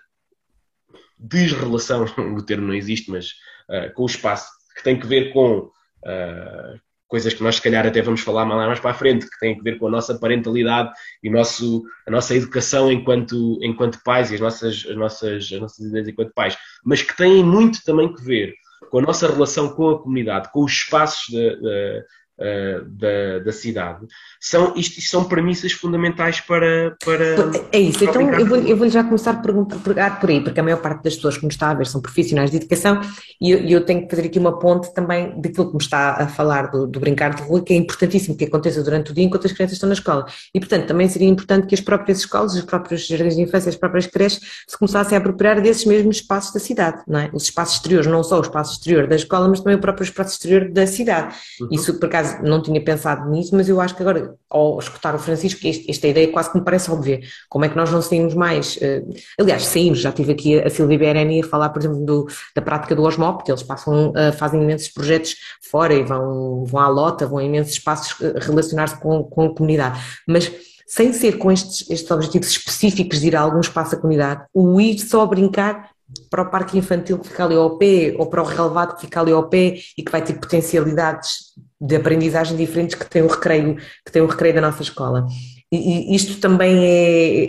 desrelação, o termo não existe, mas uh, com o espaço, que tem que ver com uh, coisas que nós se calhar até vamos falar mais para a frente, que têm que ver com a nossa parentalidade e nosso, a nossa educação enquanto, enquanto pais e as nossas, as, nossas, as nossas ideias enquanto pais, mas que têm muito também que ver com a nossa relação com a comunidade, com os espaços de, de, uh, da, da cidade, são, isto, são premissas fundamentais para. para é isso, então eu vou, eu vou já começar a perguntar por aí, porque a maior parte das pessoas que nos está a ver são profissionais de educação e eu, eu tenho que fazer aqui uma ponte também daquilo que me está a falar do, do, brincar de rua, que é importantíssimo que aconteça durante o dia enquanto as crianças estão na escola. E, portanto, também seria importante que as próprias escolas, os próprios jardins de infância, as próprias creches se começassem a apropriar desses mesmos espaços da cidade, não é? Os espaços exteriores, não só o espaço exterior da escola, mas também o próprio espaço exterior da cidade. Uhum. Isso, por acaso, não tinha pensado nisso, mas eu acho que agora, ao escutar o Francisco, esta ideia quase que me parece óbvia. Como é que nós não saímos mais? Uh, aliás, saímos, já tive aqui a Silvia Bereni a falar, por exemplo, do, da prática do Osmop, que eles passam, uh, fazem imensos projetos fora e vão, vão à lota, vão a imensos espaços uh, relacionar-se com, com a comunidade. Mas sem ser com estes, estes objetivos específicos de ir a algum espaço da comunidade, o ir só brincar para o parque infantil que fica ali ao pé ou para o relevado que fica ali ao pé e que vai ter potencialidades de aprendizagem diferentes que tem o recreio, que tem o recreio da nossa escola. E, isto também é,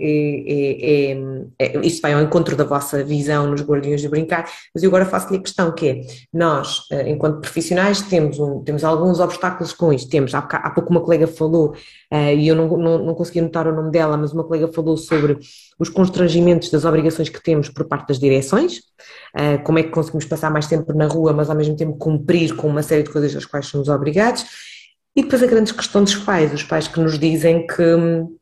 é, é, é, Isto vai ao encontro da vossa visão nos Guardiões de Brincar, mas eu agora faço-lhe a questão que é, nós, enquanto profissionais, temos, um, temos alguns obstáculos com isto. Temos, há, há pouco uma colega falou, e eu não, não, não consegui notar o nome dela, mas uma colega falou sobre os constrangimentos das obrigações que temos por parte das direções, como é que conseguimos passar mais tempo na rua, mas ao mesmo tempo cumprir com uma série de coisas às quais somos obrigados, e depois a grande questão dos pais, os pais que nos dizem que hum,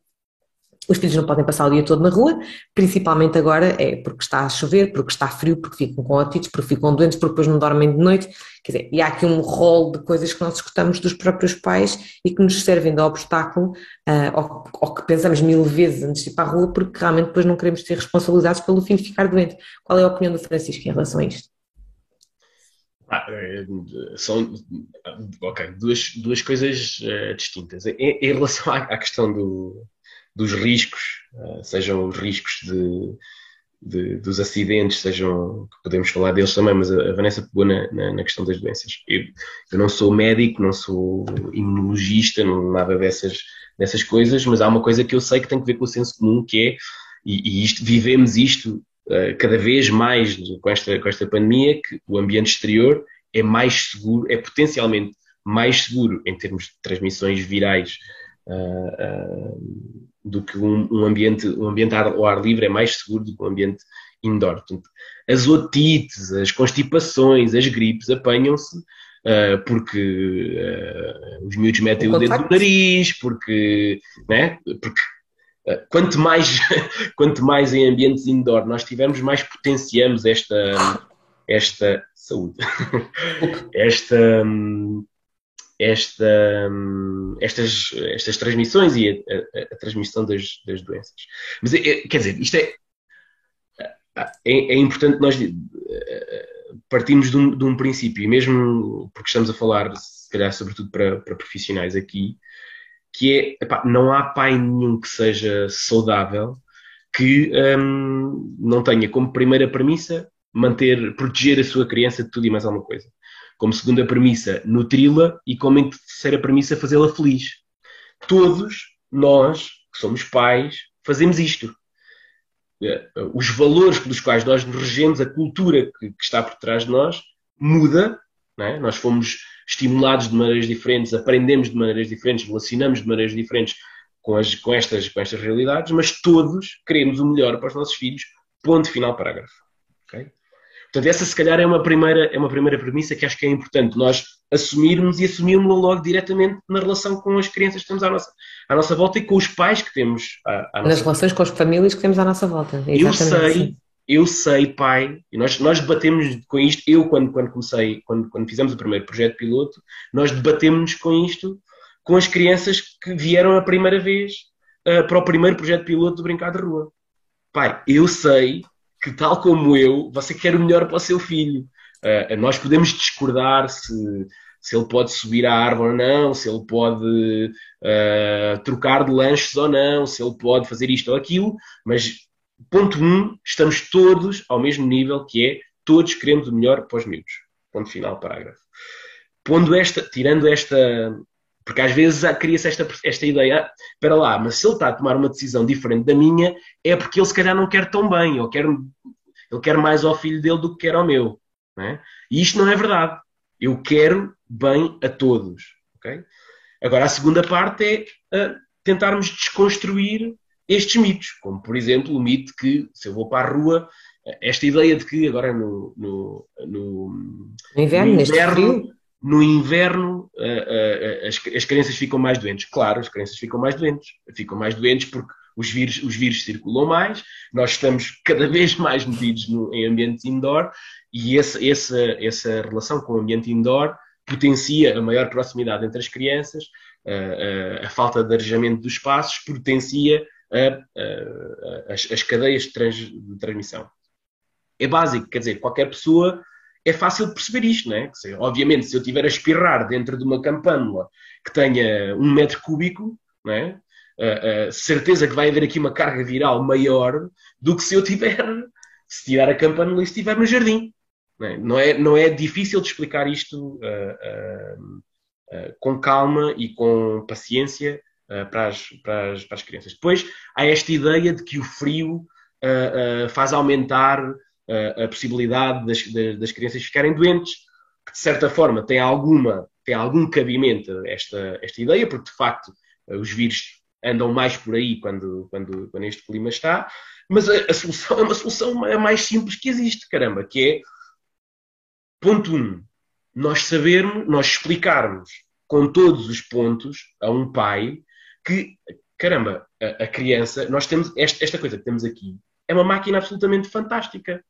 os filhos não podem passar o dia todo na rua, principalmente agora é porque está a chover, porque está frio, porque ficam com otites, porque ficam doentes, porque depois não dormem de noite. Quer dizer, e há aqui um rol de coisas que nós escutamos dos próprios pais e que nos servem de obstáculo, uh, ou, ou, que pensamos mil vezes antes de ir para a rua, porque realmente depois não queremos ter responsabilidades pelo filho ficar doente. Qual é a opinião do Francisco em relação a isto? Ah, são ok, duas, duas coisas uh, distintas. Em, em relação à, à questão do, dos riscos, uh, sejam os riscos de, de, dos acidentes, sejam, podemos falar deles também, mas a, a Vanessa pegou na, na, na, questão das doenças. Eu, eu, não sou médico, não sou imunologista, não, nada dessas, dessas coisas, mas há uma coisa que eu sei que tem que ver com o senso comum, que é, e, e isto, vivemos isto cada vez mais com esta, com esta pandemia que o ambiente exterior é mais seguro, é potencialmente mais seguro em termos de transmissões virais uh, uh, do que um, um, ambiente, um ambiente ao ar livre é mais seguro do que um ambiente indoor. Portanto, as otites, as constipações, as gripes apanham-se uh, porque os miúdos metem o, o dedo no nariz, porque, né? porque quanto mais, quanto mais em ambientes indoor nós tivermos, mais potenciamos esta, esta saúde, esta, esta, estas, estas transmissões e a, a, a transmissão das, das, doenças. Mas é, quer dizer, isto é, é, é importante nós partimos de um, de um princípio, e mesmo porque estamos a falar, se calhar, sobretudo para, para profissionais aqui, que é, epá, não há pai nenhum que seja saudável que hum, não tenha como primeira premissa manter, proteger a sua criança de tudo e mais alguma coisa. Como segunda premissa, nutri-la e como terceira premissa, fazê-la feliz. Todos nós, que somos pais, fazemos isto. Eh, os valores pelos quais nós nos regemos, a cultura que, está por trás de nós, muda. É? Nós fomos estimulados de maneiras diferentes, aprendemos de maneiras diferentes, relacionamos de maneiras diferentes com, as, com, estas, com estas realidades, mas todos queremos o melhor para os nossos filhos. Ponto final, parágrafo. Okay? Portanto, essa se calhar é uma, primeira, é uma primeira premissa que acho que é importante nós assumirmos e assumirmos-la logo diretamente na relação com as crianças que temos à nossa, à nossa volta e com os pais que temos à, à Nas relações volta. com as famílias que temos à nossa volta. Exatamente eu sei, eu sei, pai, e nós, nós debatemos com isto, eu quando, quando comecei, quando, quando fizemos o primeiro projeto piloto, nós debatemos com isto com as crianças que vieram a primeira vez uh, para o primeiro projeto piloto do Brincar de Rua. Pai, eu sei que tal como eu, você quer o melhor para o seu filho. Uh, nós podemos discordar se, se ele pode subir à árvore ou não, se ele pode uh, trocar de lanches ou não, se ele pode fazer isto ou aquilo, mas ponto 1, um, estamos todos ao mesmo nível, que é todos queremos o melhor para os miúdos. Ponto final, parágrafo. Pondo esta, tirando esta. Porque às vezes cria-se esta, esta ideia, para lá, mas se ele está a tomar uma decisão diferente da minha, é porque ele se calhar não quer tão bem, ou quer, ele quer mais ao filho dele do que quer ao meu. É? E isto não é verdade. Eu quero bem a todos. Okay? Agora, a segunda parte é uh, tentarmos desconstruir estes mitos, como por exemplo o mito que se eu vou para a rua, esta ideia de que agora no, no, no, inverno, no inverno, no inverno uh, uh, as, as crianças ficam mais doentes. Claro, as crianças ficam mais doentes. Ficam mais doentes porque os vírus, os vírus circulam mais, nós estamos cada vez mais metidos no, em ambientes indoor e esse, essa, essa relação com o ambiente indoor potencia a maior proximidade entre as crianças, a, a, a falta de arejamento dos espaços potencia a, as, as, cadeias de, trans, de, transmissão. É básico, quer dizer, qualquer pessoa é fácil de perceber isto, não é? Dizer, obviamente, se eu tiver a espirrar dentro de uma campânula que tenha um metro cúbico, não é? Uh, uh, certeza que vai haver aqui uma carga viral maior do que se eu tiver, se tirar a campanula e estiver no jardim. Não é? Não, é, não é difícil de explicar isto uh, com calma e com paciência para as, para, as, para, as, crianças. Depois há esta ideia de que o frio faz aumentar a possibilidade das, das, crianças ficarem doentes, que de certa forma tem alguma tem algum cabimento esta, esta ideia, porque de facto os vírus andam mais por aí quando, quando, quando este clima está, mas a, a, solução é uma solução mais simples que existe, caramba, que é ponto um, nós sabermos, nós explicarmos com todos os pontos a um pai que, caramba, a, a criança, nós temos esta, esta coisa que temos aqui, é uma máquina absolutamente fantástica.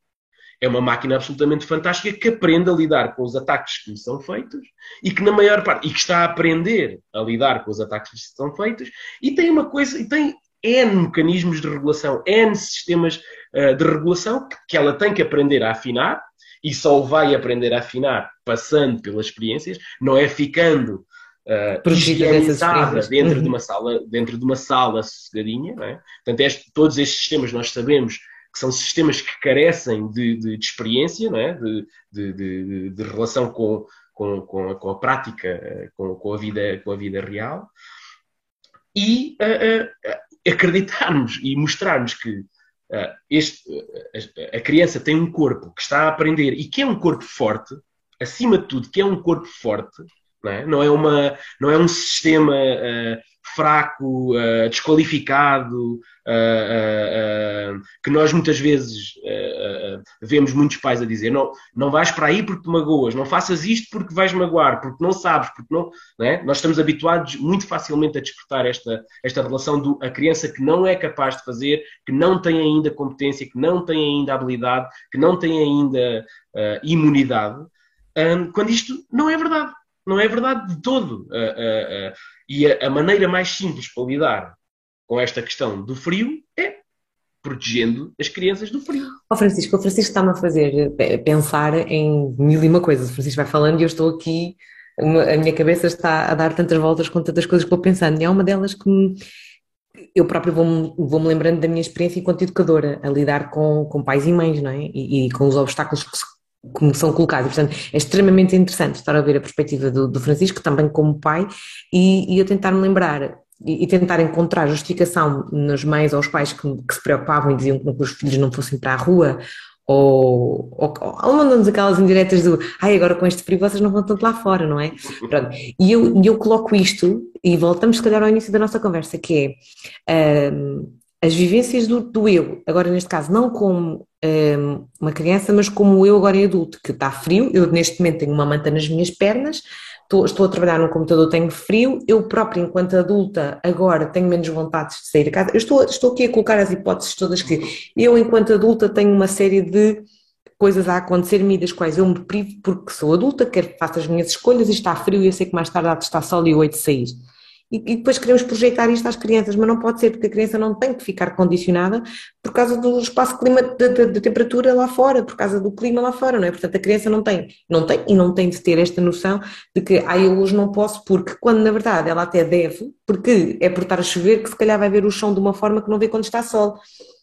É uma máquina absolutamente fantástica que aprende a lidar com os ataques que lhe são feitos e que na maior parte e que está a aprender a lidar com os ataques que lhe são feitos e tem uma coisa e tem N mecanismos de regulação, N sistemas uh, de regulação que, que ela tem que aprender a afinar e só vai aprender a afinar passando pelas experiências, não é ficando uh, higienizada dentro uhum. de uma sala, dentro de uma sala sossegadinha, não é? Portanto, este, todos estes sistemas nós sabemos que são sistemas que carecem de, de, de experiência, não é? de, de, de relação com, com, com, a, com, a, prática, com, com, a vida, com a vida real, e uh, uh, acreditarmos e mostrarmos que uh, este, a, a criança tem um corpo que está a aprender e que é um corpo forte, acima de tudo, que é um corpo forte, não é, não é, uma, não é um sistema fraco, uh, desqualificado, uh, uh, que nós muitas vezes vemos muitos pais a dizer não, não vais para aí porque te magoas, não faças isto porque vais magoar, porque não sabes, porque não, não é? Nós estamos habituados muito facilmente a despertar esta, esta relação do a criança que não é capaz de fazer, que não tem ainda competência, que não tem ainda habilidade, que não tem ainda imunidade, quando isto não é verdade. Não é verdade de todo. Uh, uh, uh, e a, maneira mais simples para lidar com esta questão do frio é protegendo as crianças do frio. Ó oh Francisco, o Francisco está-me a fazer pensar em mil e uma coisas. O Francisco vai falando e eu estou aqui, a minha cabeça está a dar tantas voltas com tantas coisas que vou pensando. E há uma delas que me, eu próprio vou-me vou lembrando da minha experiência enquanto educadora, a lidar com, com pais e mães, não é? E, e com os obstáculos que se como são colocados. portanto, é extremamente interessante estar a ver a perspectiva do, do Francisco, também como pai, e, e eu tentar me lembrar e, e, tentar encontrar justificação nas mães ou os pais que, que, se preocupavam e diziam que os filhos não fossem para a rua, ou, ou, ou mandando-nos aquelas indiretas do ai, agora com este frio vocês não vão tanto lá fora, não é? Pronto. E eu, eu coloco isto, e voltamos se calhar ao início da nossa conversa, que é um, as vivências do, do, eu, agora neste caso, não como uma criança, mas como eu agora em adulto, que está frio, eu neste momento tenho uma manta nas minhas pernas, estou, estou a trabalhar no computador, tenho frio, eu própria, enquanto adulta, agora tenho menos vontade de sair de casa. Eu estou, estou aqui a colocar as hipóteses todas que eu, enquanto adulta, tenho uma série de coisas a acontecer-me das quais eu me privo porque sou adulta, quero que faça as minhas escolhas e está frio e eu sei que mais tarde há de estar sol e de sair e, e, depois queremos projetar isto às crianças, mas não pode ser, porque a criança não tem que ficar condicionada por causa do espaço clima, de, temperatura lá fora, por causa do clima lá fora, não é? Portanto, a criança não tem, não tem e não tem de ter esta noção de que, ah, eu hoje não posso, porque quando na verdade ela até deve, porque é por estar a chover que se calhar vai ver o chão de uma forma que não vê quando está sol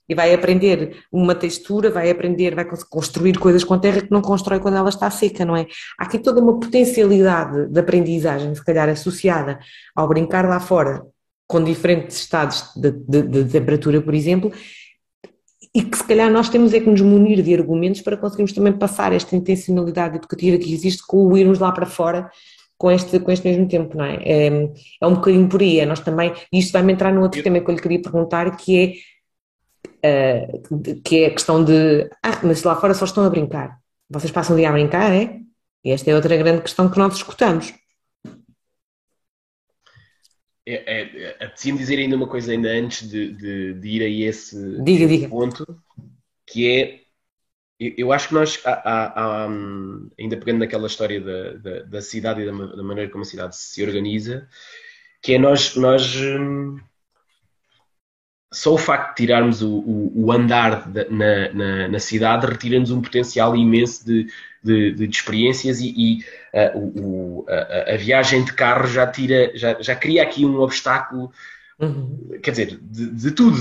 e vai aprender uma textura, vai aprender, vai construir coisas com a terra que não constrói quando ela está seca, não é? Há aqui toda uma potencialidade de aprendizagem, se calhar associada ao brincar lá fora, com diferentes estados de, de, de temperatura, por exemplo, e que se calhar nós temos é que nos munir de argumentos para conseguirmos também passar esta intencionalidade educativa que existe com o irmos lá para fora com este, com este mesmo tempo, não é? É, é um bocadinho por aí. É nós também, e isto vai-me entrar no outro tema que eu lhe queria perguntar, que é, uh, que é a questão de ah, mas lá fora só estão a brincar. Vocês passam o dia a brincar, é? E esta é outra grande questão que nós escutamos. É, é, Apetecia-me dizer ainda uma coisa ainda antes de, de, de ir a esse, diga, diga. ponto, que é eu acho que nós, há, há, há, ainda pegando naquela história da, da, da cidade e da, da, maneira como a cidade se organiza, que é nós, nós hum, só o facto de tirarmos o, o, o andar na, na, na, cidade retira-nos um potencial imenso de, de, de experiências e, e uh, o, a, a, viagem de carro já tira, já, já cria aqui um obstáculo, uhum. quer dizer, de, de tudo,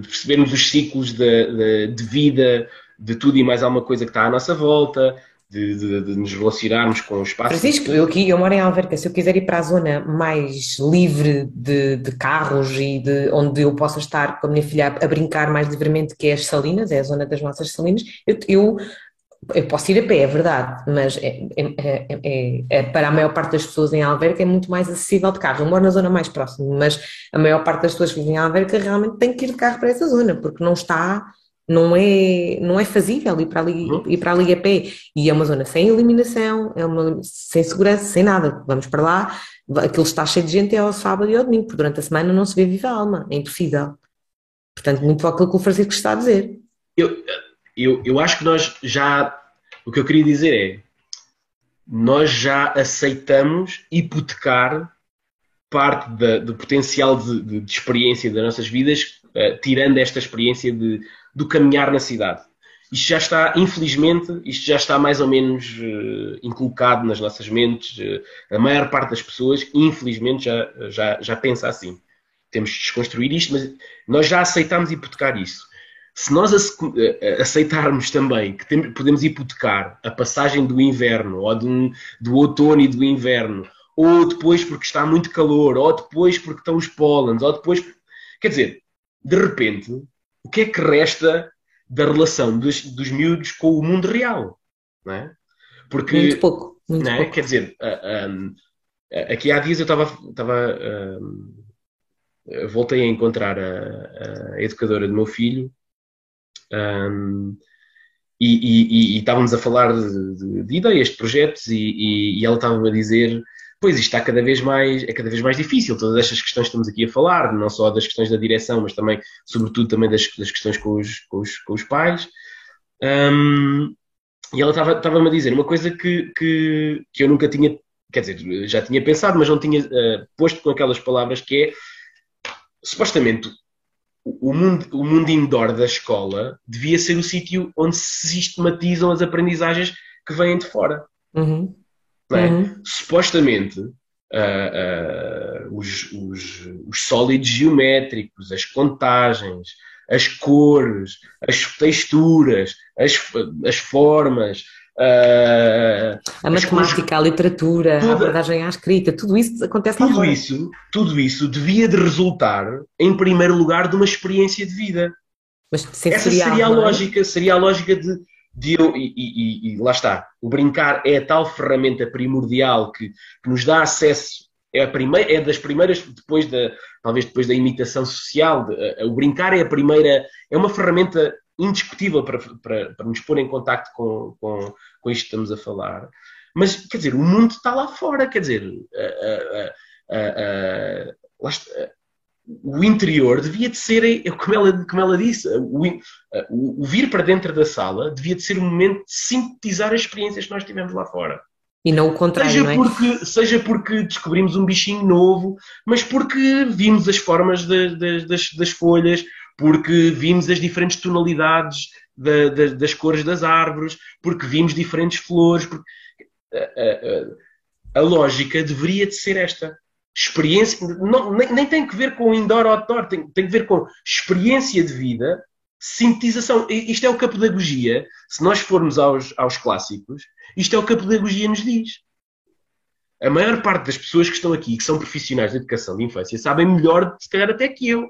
de, percebermos os ciclos de, de vida de tudo e mais alguma coisa que está à nossa volta, de, de, de, nos relacionarmos com o espaço. Francisco, eu aqui, eu moro em Alverca, se eu quiser ir para a zona mais livre de, de carros e de onde eu possa estar com a minha filha a, brincar mais livremente, que é as Salinas, é a zona das nossas Salinas, eu, eu, eu posso ir a pé, é verdade, mas é, é, é, é, para a maior parte das pessoas em Alverca é muito mais acessível de carro. Eu moro na zona mais próxima, mas a maior parte das pessoas que vivem em Alverca realmente tem que ir de carro para essa zona, porque não está não é, não é fazível ir para, ali, uhum. ir para ali a pé. E é uma zona sem iluminação, é uma, sem segurança, sem nada. Vamos para lá, aquilo está cheio de gente é ao sábado e ao domingo, porque durante a semana não se vê viva alma, é impossível. Portanto, muito aquilo que o Francisco está a dizer. Eu, eu, eu acho que nós já. O que eu queria dizer é. Nós já aceitamos hipotecar parte da, do potencial de, de, de, experiência das nossas vidas, uh, tirando esta experiência de, do caminhar na cidade. Isto já está, infelizmente, isto já está mais ou menos uh, inculcado nas nossas mentes. Uh, a maior parte das pessoas, infelizmente, já, já, já pensa assim. Temos de desconstruir isto, mas nós já aceitamos hipotecar isso. Se nós aceitarmos também que podemos hipotecar a passagem do inverno, ou um, do outono e do inverno, ou depois porque está muito calor, ou depois porque estão os pólenes, ou depois. Quer dizer, de repente, o que é que resta da relação dos, dos miúdos com o mundo real? Não é? Porque, muito pouco. Muito é? pouco. Quer dizer, aqui há dias eu estava. estava um, voltei a encontrar a, a, educadora do meu filho um, e, e, e, estávamos a falar de, de, de ideias, de projetos, e, e ela estava-me a dizer Pois isto está cada vez mais, é cada vez mais difícil, todas estas questões que estamos aqui a falar, não só das questões da direção, mas também, sobretudo, também das, das questões com os, com os, com os pais. Um, e ela estava-me a dizer uma coisa que, que, que eu nunca tinha, quer dizer, já tinha pensado, mas não tinha uh, posto com aquelas palavras que é, supostamente, o mundo, o mundo indoor da escola devia ser o sítio onde se sistematizam as aprendizagens que vêm de fora. Uhum. É? Uhum. Supostamente, uh, uh, os, os, os sólidos geométricos, as contagens, as cores, as texturas, as, as formas. Uh, a matemática, a literatura, toda, a abordagem à escrita, tudo isso acontece tudo lá isso, tudo isso devia de resultar, em primeiro lugar, de uma experiência de vida. Mas Essa seria a é? lógica, seria a lógica de de eu, e, e, e, lá está, o brincar é a tal ferramenta primordial que, que nos dá acesso, é, a primeira, é das primeiras, depois da, talvez depois da imitação social, de, a, o brincar é a primeira, é uma ferramenta indiscutível para, para, para nos pôr em contacto com, com, com isto que estamos a falar. Mas, quer dizer, o mundo está lá fora, quer dizer, lá está, o interior devia de ser, como ela, como ela disse, o, o, vir para dentro da sala devia de ser o momento de sintetizar as experiências que nós tivemos lá fora. E não o contrário, seja não é? Porque, seja porque descobrimos um bichinho novo, mas porque vimos as formas de, de, das, das, folhas, porque vimos as diferentes tonalidades de, das cores das árvores, porque vimos diferentes flores. Porque, a, a, a, a lógica deveria de ser esta experiência, não, nem, nem, tem que ver com indoor outdoor, tem, tem que ver com experiência de vida, sintetização. Isto é o que a pedagogia, se nós formos aos, aos clássicos, isto é o que a pedagogia nos diz. A maior parte das pessoas que estão aqui, que são profissionais de educação de infância, sabem melhor, se calhar, até que eu.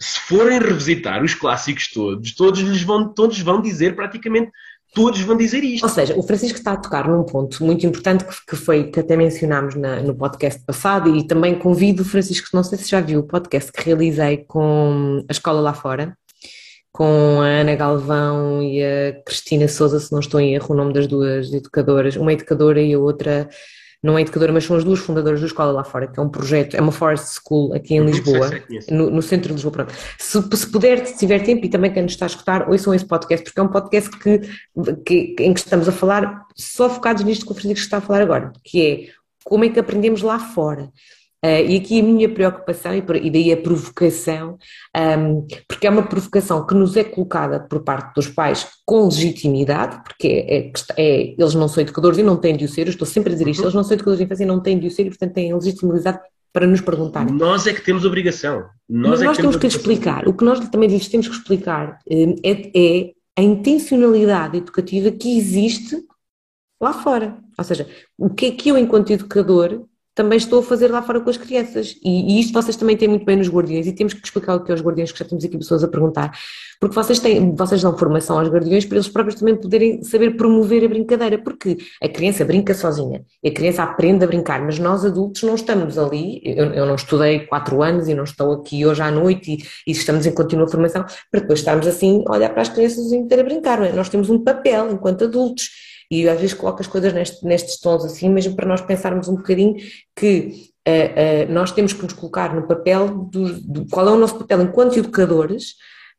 Se forem revisitar os clássicos todos, todos lhes vão, todos vão dizer praticamente todos vão dizer isto. Ou seja, o Francisco está a tocar num ponto muito importante que, foi, que até mencionámos na, no podcast passado e também convido o Francisco, não sei se já viu o podcast que realizei com a escola lá fora, com a Ana Galvão e a Cristina Souza, se não estou em erro, o nome das duas educadoras, uma educadora e a outra não é educadora, mas são as duas fundadoras da escola lá fora, que é um projeto, é uma Forest School aqui em uhum, Lisboa, no, no, centro de Lisboa. Pronto. Se, se puder, se tiver tempo, e também quem nos está a escutar, ouçam esse podcast, porque é um podcast que, que, em que estamos a falar só focados nisto que o Francisco está a falar agora, que é como é que aprendemos lá fora. Uh, e aqui a minha preocupação, e, daí a provocação, um, porque é uma provocação que nos é colocada por parte dos pais com legitimidade, porque é, é, é, eles não são educadores e não têm de o ser, eu estou sempre a dizer isto, uhum. eles não são educadores de infância e não têm de o ser, e portanto têm legitimidade para nos perguntar. Nós é que temos obrigação. Nós Mas é nós que temos que explicar, o que nós também lhes temos que explicar hum, é, é a intencionalidade educativa que existe lá fora. Ou seja, o que é que eu, enquanto educador, também estou a fazer lá fora com as crianças. E, e, isto vocês também têm muito bem nos guardiões, e temos que explicar o que é os guardiões, que já temos aqui pessoas a perguntar, porque vocês, têm, vocês dão formação aos guardiões para eles próprios também poderem saber promover a brincadeira, porque a criança brinca sozinha, a criança aprende a brincar, mas nós adultos não estamos ali, eu, eu não estudei quatro anos e não estou aqui hoje à noite e, e, estamos em contínua formação, para depois estarmos assim a olhar para as crianças e a brincar, é? Nós temos um papel enquanto adultos, e às vezes coloco as coisas neste, nestes tons assim, mesmo para nós pensarmos um bocadinho que uh, uh, nós temos que nos colocar no papel do, do, qual é o nosso papel enquanto educadores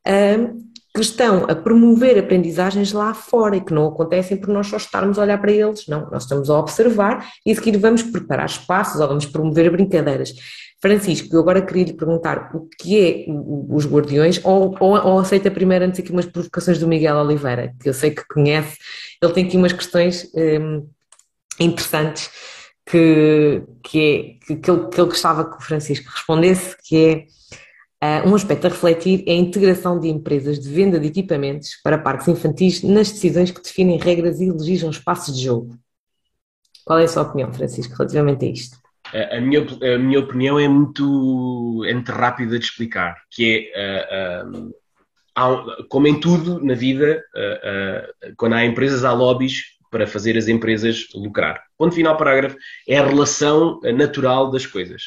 uh, que estão a promover aprendizagens lá fora e que não acontecem por nós só estarmos a olhar para eles, não, nós estamos a observar e a seguir vamos preparar espaços ou vamos promover brincadeiras. Francisco, eu agora queria lhe perguntar o que é os Guardiões, ou, ou, ou aceita primeiro antes aqui umas provocações do Miguel Oliveira, que eu sei que conhece, ele tem aqui umas questões hum, interessantes que, que, é, que, que, ele, que ele gostava que o Francisco respondesse, que é uh, um aspecto a refletir é a integração de empresas de venda de equipamentos para parques infantis nas decisões que definem regras e legislam espaços de jogo. Qual é a sua opinião, Francisco, relativamente a isto? A minha, a minha opinião é muito, é muito rápida de explicar, que é, uh, como em tudo na vida, uh, quando há empresas, há lobbies para fazer as empresas lucrar. Ponto final, parágrafo, é a relação natural das coisas.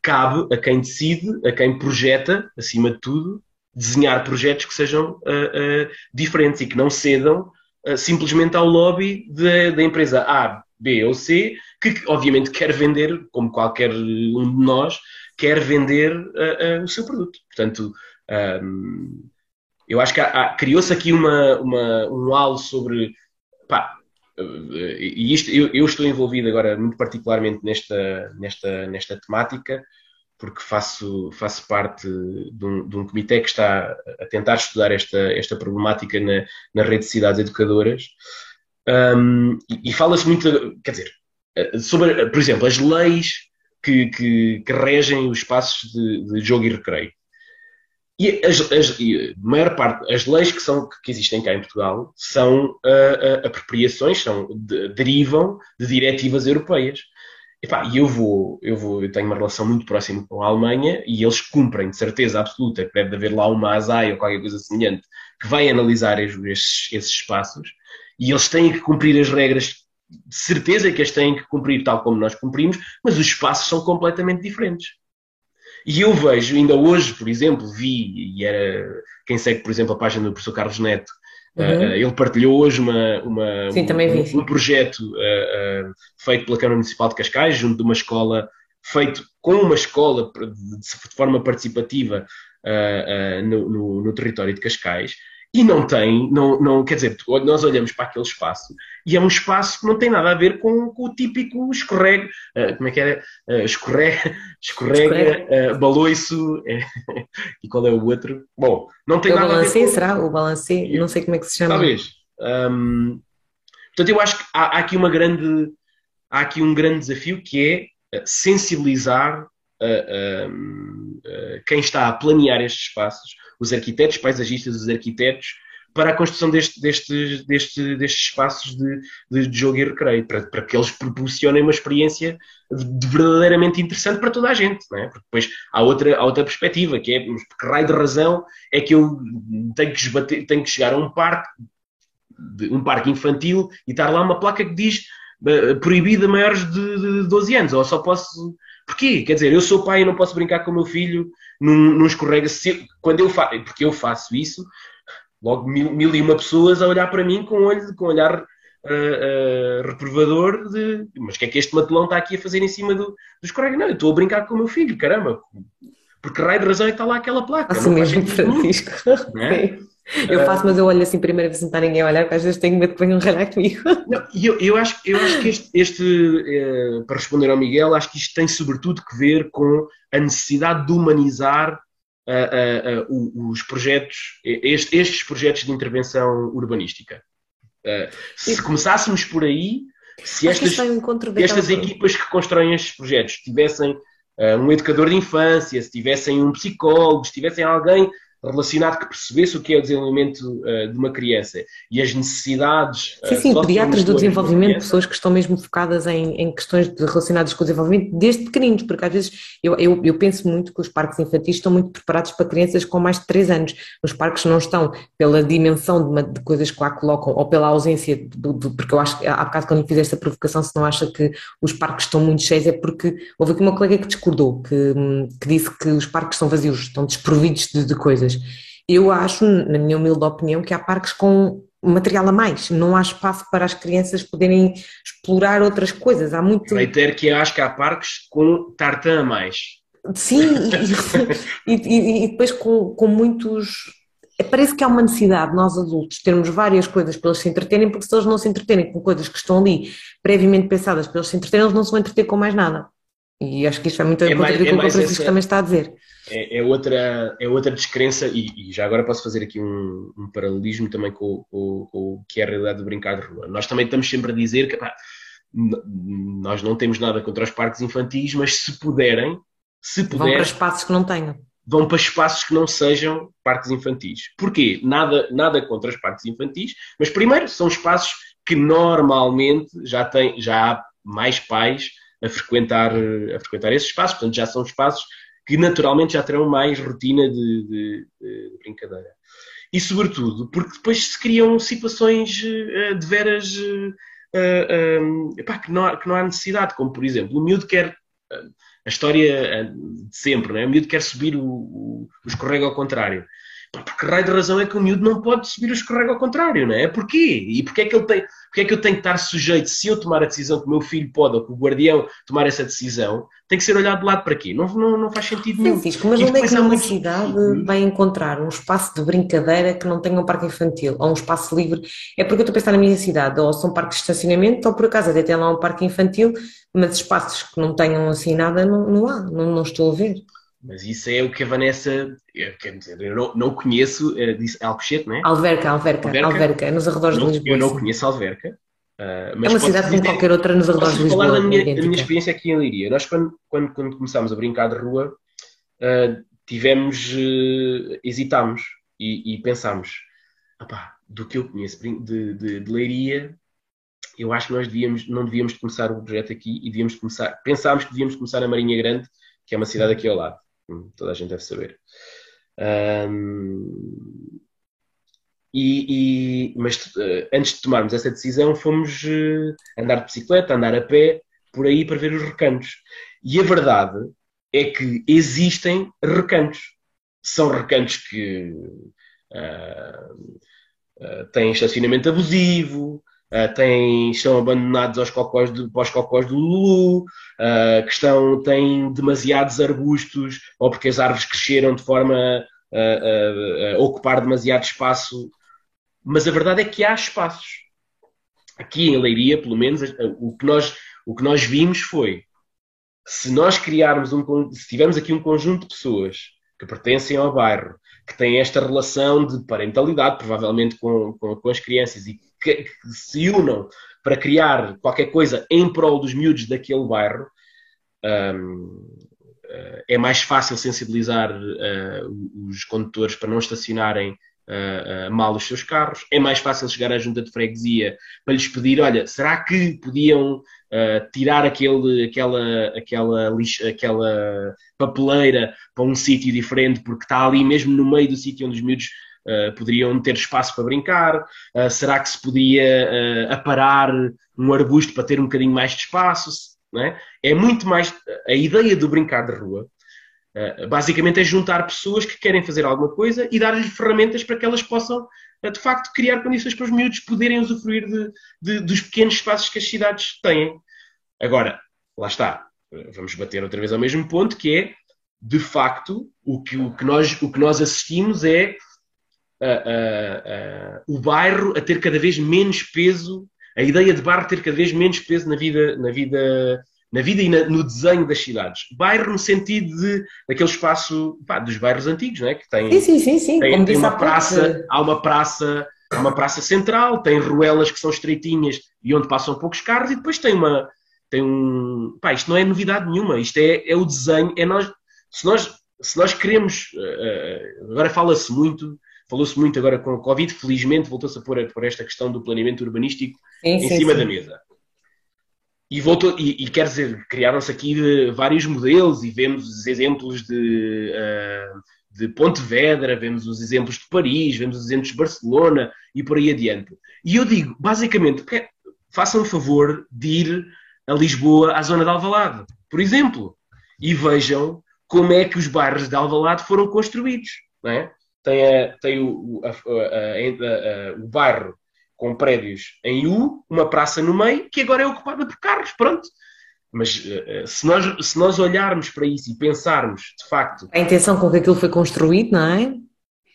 Cabe a quem decide, a quem projeta, acima de tudo, desenhar projetos que sejam diferentes e que não cedam simplesmente ao lobby da empresa A, B ou C, que obviamente quer vender, como qualquer um de nós, quer vender uh, uh, o seu produto. Portanto, um, eu acho que criou-se aqui uma, uma, um halo sobre. Pá, e isto, eu, eu, estou envolvido agora muito particularmente nesta, nesta, nesta temática, porque faço, faço parte de um, de um comitê que está a tentar estudar esta, esta problemática na, na rede de cidades educadoras. Um, e, e fala-se muito, quer dizer, eh, sobre, por exemplo, as leis que, que, que regem os espaços de, de, jogo e recreio. E, a maior parte, as leis que, são, que existem cá em Portugal são uh, apropriações, são, de, derivam de diretivas europeias. E eu vou, eu vou, eu tenho uma relação muito próxima com a Alemanha e eles cumprem de certeza absoluta que deve haver lá uma ASAI ou qualquer coisa semelhante que vai analisar esses, esses espaços e eles têm que cumprir as regras de certeza que as têm que cumprir tal como nós cumprimos, mas os espaços são completamente diferentes. E eu vejo, ainda hoje, por exemplo, vi, e era quem segue, por exemplo, a página do professor Carlos Neto, uhum. uh, ele partilhou hoje uma, uma sim, um, um, projeto uh, uh, feito pela Câmara Municipal de Cascais, junto de uma escola, feito com uma escola de, de forma participativa no, no, no território de Cascais, e não tem, não, não, quer dizer, nós olhamos para aquele espaço e é um espaço que não tem nada a ver com, com o típico escorrega, uh, como é que era? Uh, escorrega, escorrega, uh, baloiço, e qual é o outro? Bom, não tem é nada a ver com... será? O balancê? Não sei como é que se chama. Talvez. Um, portanto, eu acho que há, há, aqui uma grande, há aqui um grande desafio que é sensibilizar quem está a planear estes espaços os arquitetos paisagistas, os arquitetos, para a construção deste, destes, destes, destes espaços de, de, jogo e recreio, para, para que eles proporcionem uma experiência de, verdadeiramente interessante para toda a gente, não é? Porque depois há outra, há outra perspectiva, que é, que raio de razão é que eu tenho que, esbater, tenho que chegar a um parque um parque infantil e estar lá uma placa que diz uh, proibido a maiores de, de 12 anos, ou só posso. Porquê? Quer dizer, eu sou pai e não posso brincar com o meu filho num, num escorrega. Se, quando eu faço, porque eu faço isso, logo mil, mil e uma pessoas a olhar para mim com um olho, com um olhar uh, uh, reprovador de mas o que é que este matelão está aqui a fazer em cima do, do escorrega? Não, eu estou a brincar com o meu filho, caramba. Porque raio de razão é que está lá aquela placa. Assim mesmo, Francisco. É? Eu ah. faço, mas eu olho assim primeiro vez não está ninguém a olhar, porque às vezes tenho medo que venham ralhar comigo. Não, eu, eu, acho, eu acho que este, este eh, para responder ao Miguel, acho que isto tem sobretudo que ver com a necessidade de humanizar uh, uh, os projetos, este, estes projetos de intervenção urbanística. se começássemos por aí, se estas, estas equipas que constroem estes projetos tivessem um educador de infância, se tivessem um psicólogo, se tivessem alguém relacionado que percebesse o que é o desenvolvimento uh, de uma criança e as necessidades. Sim, sim, uh, pediatras do desenvolvimento, pessoas que estão mesmo focadas em, em questões de, relacionadas com o desenvolvimento desde pequeninos, porque às vezes eu, eu, eu, penso muito que os parques infantis estão muito preparados para crianças com mais de 3 anos. Os parques não estão pela dimensão de, uma, de coisas que lá colocam ou pela ausência, do, do, porque eu acho que há bocado quando fiz esta provocação, se não acha que os parques estão muito cheios, é porque houve aqui uma colega que discordou, que, que disse que os parques são vazios, estão desprovidos de, de coisas. Eu acho, na minha humilde opinião, que há parques com material a mais, não há espaço para as crianças poderem explorar outras coisas. Há muito. Reitero que eu acho que há parques com tartan a mais. Sim, e, e, e, depois com, com muitos. Parece que há uma necessidade, nós adultos, termos várias coisas para eles se entreterem, porque se eles não se entreterem com coisas que estão ali previamente pensadas para eles se entreterem, eles não se vão entreter com mais nada. E acho que isto é muito é mais, é com o que o Francisco essa, também está a dizer. É, é, outra, é outra descrença, e, e, já agora posso fazer aqui um, um paralelismo também com, com, com, o que é a realidade do brincar de rua. Nós também estamos sempre a dizer que pá, nós não temos nada contra os parques infantis, mas se puderem, se puderem. Vão para espaços que não tenham. Vão para espaços que não sejam parques infantis. Porquê? Nada, nada contra os parques infantis, mas primeiro são espaços que normalmente já, tem, já há mais pais a frequentar, a frequentar esses espaços, portanto já são espaços que naturalmente já terão mais rotina de, de, de brincadeira. E sobretudo porque depois se criam situações uh, de veras uh, epá, que, não há, que não há necessidade, como por exemplo, o miúdo quer a história de sempre, não é? o miúdo quer subir o, o, o escorrego ao contrário. Porque raio de razão é que o miúdo não pode subir o escorrego ao contrário, não é? Porquê? E porquê é que ele tem, porquê é que eu tenho que estar sujeito, se eu tomar a decisão que o meu filho pode, ou que o guardião tomar essa decisão, tem que ser olhado de lado para quê? Não, não, não faz sentido nenhum. Francisco, mas onde é que numa cidade vai encontrar um espaço de brincadeira que não tenha um parque infantil, ou um espaço livre? É porque eu estou a pensar na minha cidade, ou são parques de estacionamento, ou por acaso até tem lá um parque infantil, mas espaços que não tenham assim nada, não, não há, não, não estou a ver. Mas isso é o que a Vanessa, quer dizer, eu não, não conheço, eh, disse Alcochete, não é? Alverca, Alverca, Alverca, Alverca nos arredores não, de Lisboa. Eu não conheço Alverca. Uh, mas é uma cidade como qualquer outra nos arredores de Lisboa. falar da minha, da minha experiência aqui em Liria. Nós, quando, quando, quando começámos a brincar de rua, uh, tivemos, uh, hesitámos e, e pensámos, do que eu conheço de, de, de Leiria, eu acho que nós devíamos, não devíamos começar o projeto aqui e devíamos começar, pensámos que devíamos começar na Marinha Grande, que é uma cidade aqui ao lado toda a gente deve saber. Um, e, e, mas uh, antes de tomarmos essa decisão, fomos uh, andar de bicicleta, andar a pé, por aí para ver os recantos. E a verdade é que existem recantos. São recantos que uh, têm estacionamento abusivo, uh, têm, estão abandonados aos cocós do, para os cocós do Lulu, uh, que estão, têm demasiados arbustos, ou porque as árvores cresceram de forma a ocupar demasiado espaço. Mas a verdade é que há espaços. Aqui em Leiria, pelo menos, o que nós, o que nós vimos foi se nós criarmos um, se tivermos aqui um conjunto de pessoas que pertencem ao bairro, que têm esta relação de parentalidade, provavelmente com, com, com as crianças, e que, que, se unam para criar qualquer coisa em prol dos miúdos daquele bairro, um, eh, é mais fácil sensibilizar uh, os condutores para não estacionarem uh, uh, mal os seus carros, é mais fácil chegar à junta de freguesia para lhes pedir, olha, será que podiam tirar aquele, aquela, aquela, lixa, aquela papeleira para um sítio diferente, porque está ali mesmo no meio do sítio onde os miúdos uh, poderiam ter espaço para brincar? Uh, será que se podia uh, aparar um arbusto para ter um bocadinho mais de espaço? É? é? muito mais. A ideia do brincar de rua, basicamente, é juntar pessoas que querem fazer alguma coisa e dar-lhes ferramentas para que elas possam, de facto, criar condições para os miúdos poderem usufruir de, de, dos pequenos espaços que as cidades têm. Agora, lá está. Vamos bater outra vez ao mesmo ponto, que é de facto, o que, o que, nós, o que nós assistimos é uh, uh, o bairro a ter cada vez menos peso, a ideia de bairro ter cada vez menos peso na vida, na vida, na vida e na, no desenho das cidades. Bairro no sentido de daquele espaço pá, dos bairros antigos, não é? Que tem, sim, sim, sim. Tem, Como tem uma praça, há uma praça, há uma praça central, tem ruelas que são estreitinhas e onde passam poucos carros, e depois tem uma tem um. Pá, isto não é novidade nenhuma, isto é, é o desenho, é nós se nós, se nós queremos, uh, agora fala-se muito, falou-se muito agora com a Covid, felizmente voltou-se a pôr, a pôr esta questão do planeamento urbanístico sim, em sim, cima sim. da mesa. E, voltou, e, e quer dizer, criaram-se aqui vários modelos e vemos os exemplos de, uh, de Pontevedra, vemos os exemplos de Paris, vemos os exemplos de Barcelona e por aí adiante. E eu digo, basicamente, façam o favor de ir a Lisboa, à zona de Alvalade, por exemplo, e vejam como é que os bairros de Alvalade foram construídos. Não é? Tem, a, tem o, a, a, o bairro com prédios em U, uma praça no meio, que agora é ocupada por carros, pronto. Mas eh, eh, se nós, se nós olharmos para isso e pensarmos, de facto... A intenção com que aquilo foi construído, não é?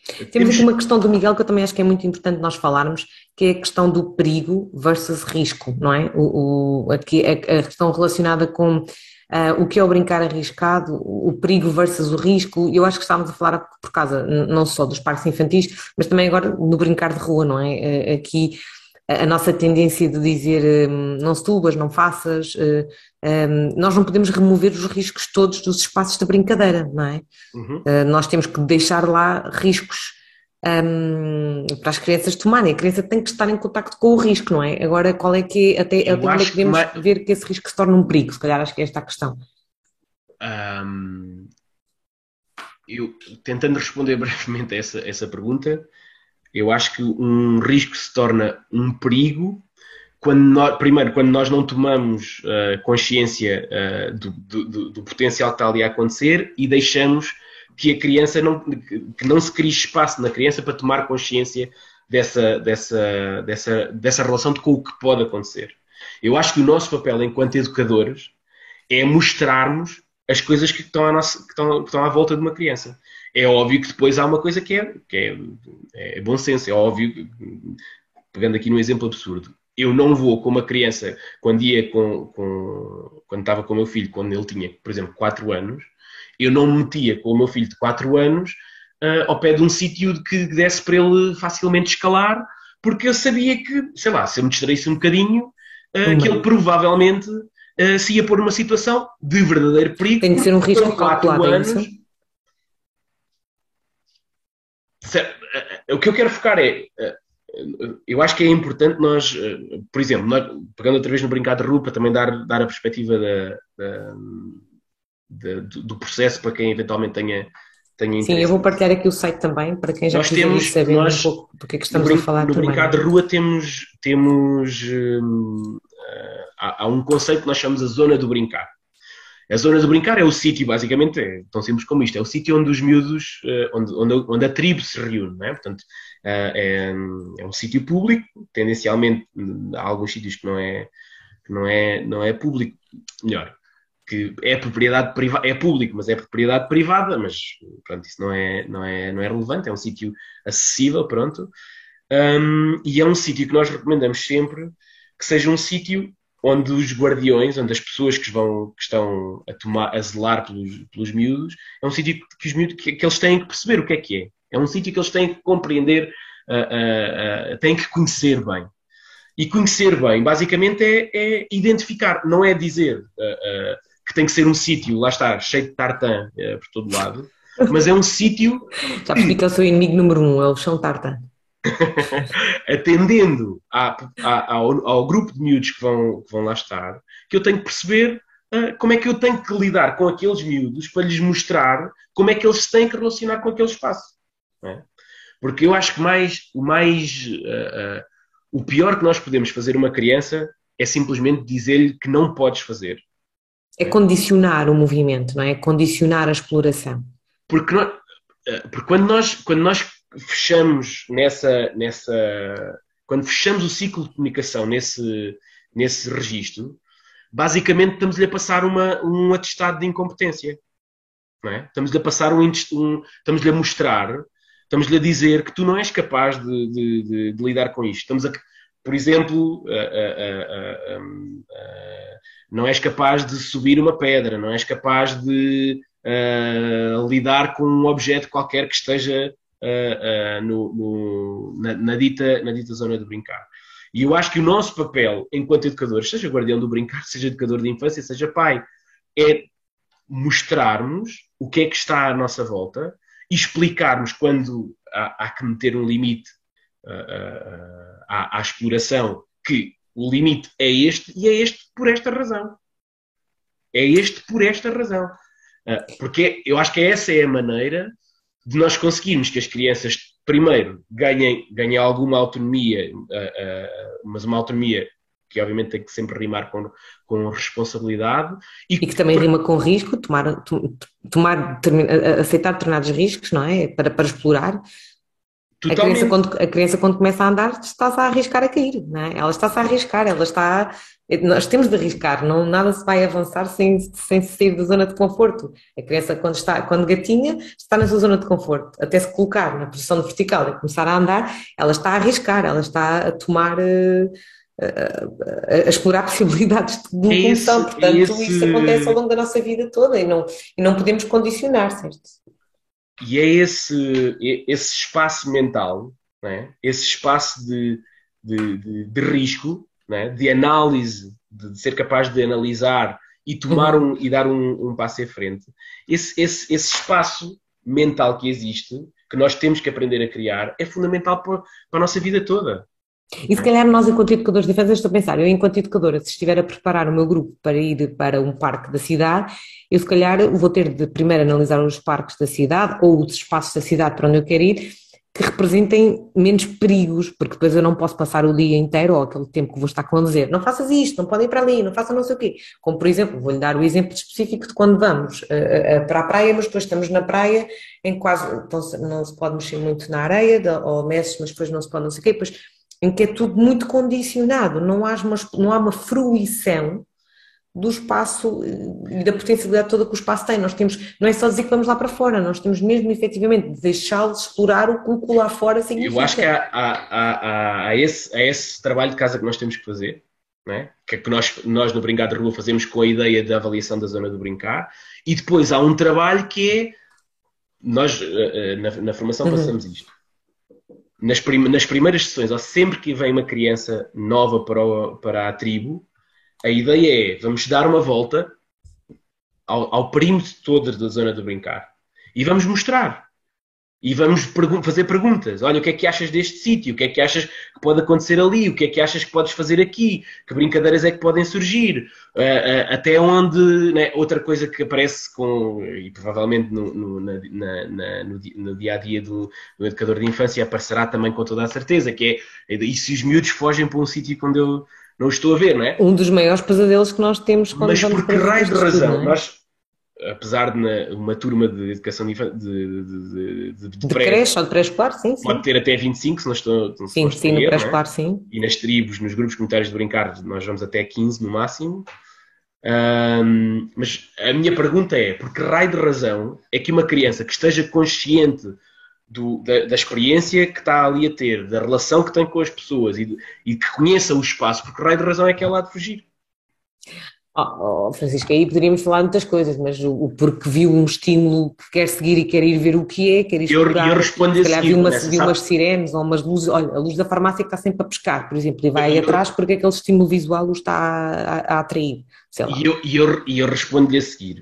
Temos, Temos aqui uma questão do Miguel que eu também acho que é muito importante nós falarmos, que é a questão do perigo versus risco, não é? O, o aqui a, a questão relacionada com uh, o que é o brincar arriscado, o perigo versus o risco, eu acho que estávamos a falar por causa não só dos parques infantis, mas também agora no brincar de rua, não é? Uh, aqui a nossa tendência de dizer um, não subas, não faças, uh, um, nós não podemos remover os riscos todos dos espaços de brincadeira, não é? Uhum. Uh, nós temos que deixar lá riscos um, para as crianças tomarem. A criança tem que estar em contato com o risco, não é? Agora, qual é que é, até, é que podemos que... ver que esse risco se torna um perigo? Se calhar acho que é esta a questão. Um, eu, tentando responder brevemente a essa, essa pergunta, eu acho que um risco se torna um perigo quando nós, primeiro, quando nós não tomamos uh, consciência uh, do, do, do, potencial que está ali a acontecer e deixamos que a criança não, que não se crie espaço na criança para tomar consciência dessa, dessa, dessa, dessa relação de com o que pode acontecer. Eu acho que o nosso papel enquanto educadores é mostrarmos as coisas que estão, à nossa, que estão, que estão à volta de uma criança. É óbvio que depois há uma coisa que é, que é, é bom senso, é óbvio, pegando aqui num exemplo absurdo, eu não vou com uma criança, quando ia com, com, quando estava com o meu filho, quando ele tinha, por exemplo, 4 anos, eu não me metia com o meu filho de 4 anos uh, ao pé de um sítio que desse para ele facilmente escalar, porque eu sabia que, sei lá, se eu me distraísse um bocadinho, uh, que ele provavelmente uh, se ia pôr numa situação de verdadeiro perigo. Tem que ser um risco calculado, é anos, o que eu quero focar é. Eu acho que é importante nós, por exemplo, nós, pegando outra vez no brincar de para também dar, dar a perspectiva da, da de, do processo para quem eventualmente tenha, tenha interesse. Sim, eu vou partilhar aqui o site também para quem já nós temos, saber nós, um pouco do que é que estamos no, a falar no também. Brincar de Rua temos, temos hum, há, há, um conceito que nós chamamos a zona do brincar. A zona do brincar é o sítio, basicamente, é tão simples como isto, é o sítio onde os miúdos, eh, onde, onde, onde a tribo se reúne, não é? Portanto, eh, é, é um sítio público, tendencialmente há alguns sítios que não é, que não é, não é público, melhor, que é propriedade privada, é público, mas é propriedade privada, mas pronto, isso não é, não é, não é relevante, é um sítio acessível, pronto. Um, e é um sítio que nós recomendamos sempre que seja um sítio onde os guardiões, onde as pessoas que, vão, que estão a, tomar, a zelar pelos, pelos miúdos, é um sítio que, os miúdos, que, que, eles têm que perceber o que é que é. É um sítio que eles têm que compreender, uh, uh, uh, têm que conhecer bem. E conhecer bem, basicamente, é, é identificar, não é dizer que tem que ser um sítio, lá está, cheio de tartan é, por todo lado, mas é um sítio. Já percebi que é o seu inimigo número um, é o chão tartan. Atendendo à, à, ao, ao, grupo de miúdos que vão, que vão lá estar, que eu tenho que perceber uh, como é que eu tenho que lidar com aqueles miúdos para lhes mostrar como é que eles se têm que relacionar com aquele espaço. É? Porque eu acho que mais, o mais. Uh, uh, o pior que nós podemos fazer uma criança é simplesmente dizer-lhe que não podes fazer. É condicionar o movimento, não é? condicionar a exploração. Porque, nós, porque quando, nós, quando nós fechamos nessa, nessa. Quando fechamos o ciclo de comunicação nesse, nesse registro, basicamente estamos-lhe a passar uma, um atestado de incompetência. É? Estamos-lhe a passar um, um estamos-lhe a mostrar, estamos-lhe a dizer que tu não és capaz de, de, de, de lidar com isto. Estamos a, por exemplo, não és capaz de subir uma pedra, não és capaz de lidar com um objeto qualquer que esteja no, no, na, na, dita, na dita zona de brincar. E eu acho que o nosso papel enquanto educadores, seja guardião do brincar, seja educador de infância, seja pai, é mostrarmos o que é que está à nossa volta e explicarmos quando há, há que meter um limite à, à exploração, que o limite é este e é este por esta razão. É este por esta razão. Uh, porque eu acho que essa é a maneira de nós conseguirmos que as crianças, primeiro, ganhem, ganhem alguma autonomia, uh, uh, mas uma autonomia que obviamente tem que sempre rimar com, com responsabilidade. E, e que também rima com risco, tomar, tomar, aceitar determinados riscos, não é? Para, para explorar. A criança, quando, a criança, quando começa a andar, está-se a arriscar a cair, não é? Ela está-se a arriscar, ela está. Nós temos de arriscar, não, nada se vai avançar sem, sem sair da zona de conforto. A criança, quando, está, quando gatinha, está na sua zona de conforto. Até se colocar na posição vertical e começar a andar, ela está a arriscar, ela está a tomar. Uh, a, a, explorar possibilidades de locomoção. Portanto, esse... isso acontece ao longo da nossa vida toda e não, e não podemos condicionar, certo? E é esse, esse espaço mental, é? esse espaço de, de, de, de risco, é? de análise, de, ser capaz de analisar e tomar um, e dar um, um passo em frente. Esse, esse, esse espaço mental que existe, que nós temos que aprender a criar, é fundamental para, para a nossa vida toda. E se calhar nós, enquanto educadores de defesa, estou a pensar, eu enquanto educadora, se estiver a preparar o meu grupo para ir para um parque da cidade, eu se calhar vou ter de primeiro analisar os parques da cidade ou os espaços da cidade para onde eu quero ir, que representem menos perigos, porque depois eu não posso passar o dia inteiro ou aquele tempo que vou estar com a dizer, não faças isto, não podem ir para ali, não façam não sei o quê. Como, por exemplo, vou-lhe dar o exemplo específico de quando vamos uh, uh, para a praia, mas depois estamos na praia em quase, então não se pode mexer muito na areia, ou mexe, mas depois não se pode não sei o quê, depois em que é tudo muito condicionado, não há uma, não há uma fruição do espaço eh, e da potencialidade toda que o espaço tem. Nós temos, não é só dizer que vamos lá para fora, nós temos mesmo efetivamente de deixá-los explorar o que lá fora significa. Eu acho que há, há, há, há, esse, há esse trabalho de casa que nós temos que fazer, é? que é que nós, nós no Brincar de Rua fazemos com a ideia da avaliação da zona do brincar, e depois há um trabalho que é, nós eh, eh, na, na formação uhum. passamos isto nas, prim nas primeiras sessões, ou sempre que vem uma criança nova para, o, para a tribo, a ideia é vamos dar uma volta ao, ao perímetro todo da zona de brincar e vamos mostrar e vamos pergun fazer perguntas. Olha, o que é que achas deste sítio? O que é que achas que pode acontecer ali? O que é que achas que podes fazer aqui? Que brincadeiras é que podem surgir? Uh, uh, até onde. Né? Outra coisa que aparece com. e provavelmente no, no, na, na, no, no, dia a dia do, do, educador de infância aparecerá também com toda a certeza, que é. E se os miúdos fogem para um sítio quando eu não estou a ver, não é? Um dos maiores pesadelos que nós temos quando Mas por que raio de razão? É? Nós apesar de uma turma de educação de, de, de, de, de pré, creche ou de pré-escolar, sim, sim. Pode ter até 25, se não estou. Se sim, sim, no pré-escolar, é? sim. E nas tribos, nos grupos comunitários de brincar, nós vamos até 15 no máximo. Um, mas a minha pergunta é: por que raio de razão é que uma criança que esteja consciente do, da, da, experiência que está ali a ter, da relação que tem com as pessoas e, e que conheça o espaço, por que raio de razão é que ela há de fugir? Oh, oh, Francisco, aí poderíamos falar muitas coisas, mas o, o, porque viu um estímulo que quer seguir e quer ir ver o que é, quer ir explorar, eu, eu respondo se calhar viu, uma, viu umas sirenes ou umas luzes, olha, a luz da farmácia que está sempre a pescar, por exemplo, e vai aí atrás porque aquele estímulo visual o está a, a, atrair, E eu, eu, eu respondo-lhe a seguir,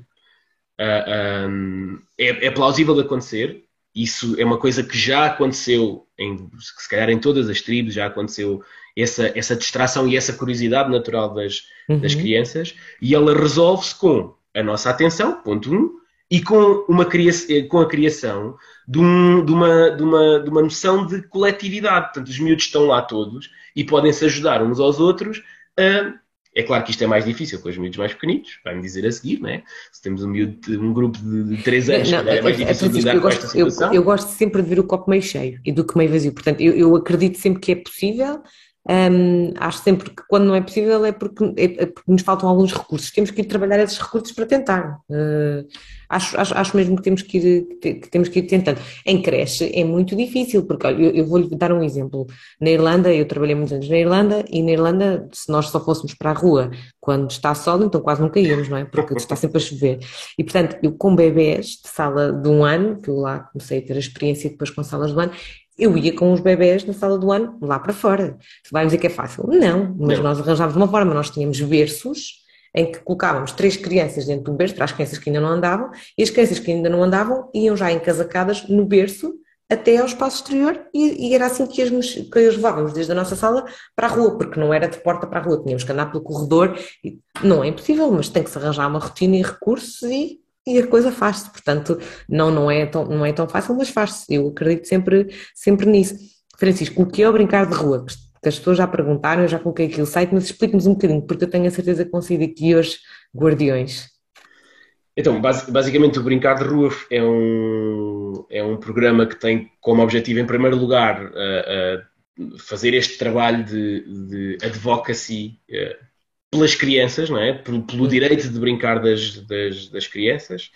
uh, ah, um, é, é plausível de acontecer, isso é uma coisa que já aconteceu, em, se calhar em todas as tribos, já aconteceu essa, essa distração e essa curiosidade natural das, uhum. das crianças, e ela resolve-se com a nossa atenção, ponto um, e com, uma com a criação de, um, de, uma, de, uma, de uma noção de coletividade. Portanto, os miúdos estão lá todos e podem-se ajudar uns aos outros a é claro que isto é mais difícil com os miúdos mais pequenitos, vai-me dizer a seguir, não é? Se temos um, miúdo, um grupo de, de 3 anos, não, é mais é, difícil lidar com esta situação. Eu, eu, gosto sempre de ver o copo meio cheio e do que meio vazio. Portanto, eu, eu acredito sempre que é possível um, acho sempre que quando não é possível é porque, é, é porque, nos faltam alguns recursos. Temos que ir trabalhar esses recursos para tentar. Uh, acho, acho, acho, mesmo que temos que, ir, que temos que ir tentando. Em creche é muito difícil, porque olha, eu, eu vou-lhe dar um exemplo. Na Irlanda, eu trabalhei muitos anos na Irlanda, e na Irlanda, se nós só fôssemos para a rua quando está sol, então quase não caíamos, não é? Porque está sempre a chover. E portanto, eu com bebés de sala de um ano, que eu lá comecei a ter a experiência depois com salas de um ano, eu ia com os bebés na sala do ano lá para fora. Você vai dizer que é fácil? Não, mas não. nós arranjávamos uma forma, nós tínhamos berços em que colocávamos três crianças dentro do berço, para as crianças que ainda não andavam, e as crianças que ainda não andavam iam já encasacadas no berço até ao espaço exterior e, e era assim que as, que as levávamos desde a nossa sala para a rua, porque não era de porta para a rua, tínhamos que andar pelo corredor, e não é impossível, mas tem que se arranjar uma rotina e recursos e e a coisa faz-se. Portanto, não, não, é tão, não é tão fácil, mas faz-se. Eu acredito sempre, sempre nisso. Francisco, o que é o brincar de rua? Que as pessoas já perguntaram, eu já coloquei aqui o site, mas explique-nos um bocadinho, porque eu tenho a certeza que consigo aqui hoje guardiões. Então, basicamente, o Brincar de Rua é um, é um programa que tem como objetivo, em primeiro lugar, uh, uh, fazer este trabalho de, de advocacy uh, pelas crianças, não é? Pelo, pelo direito de brincar das, das, das, crianças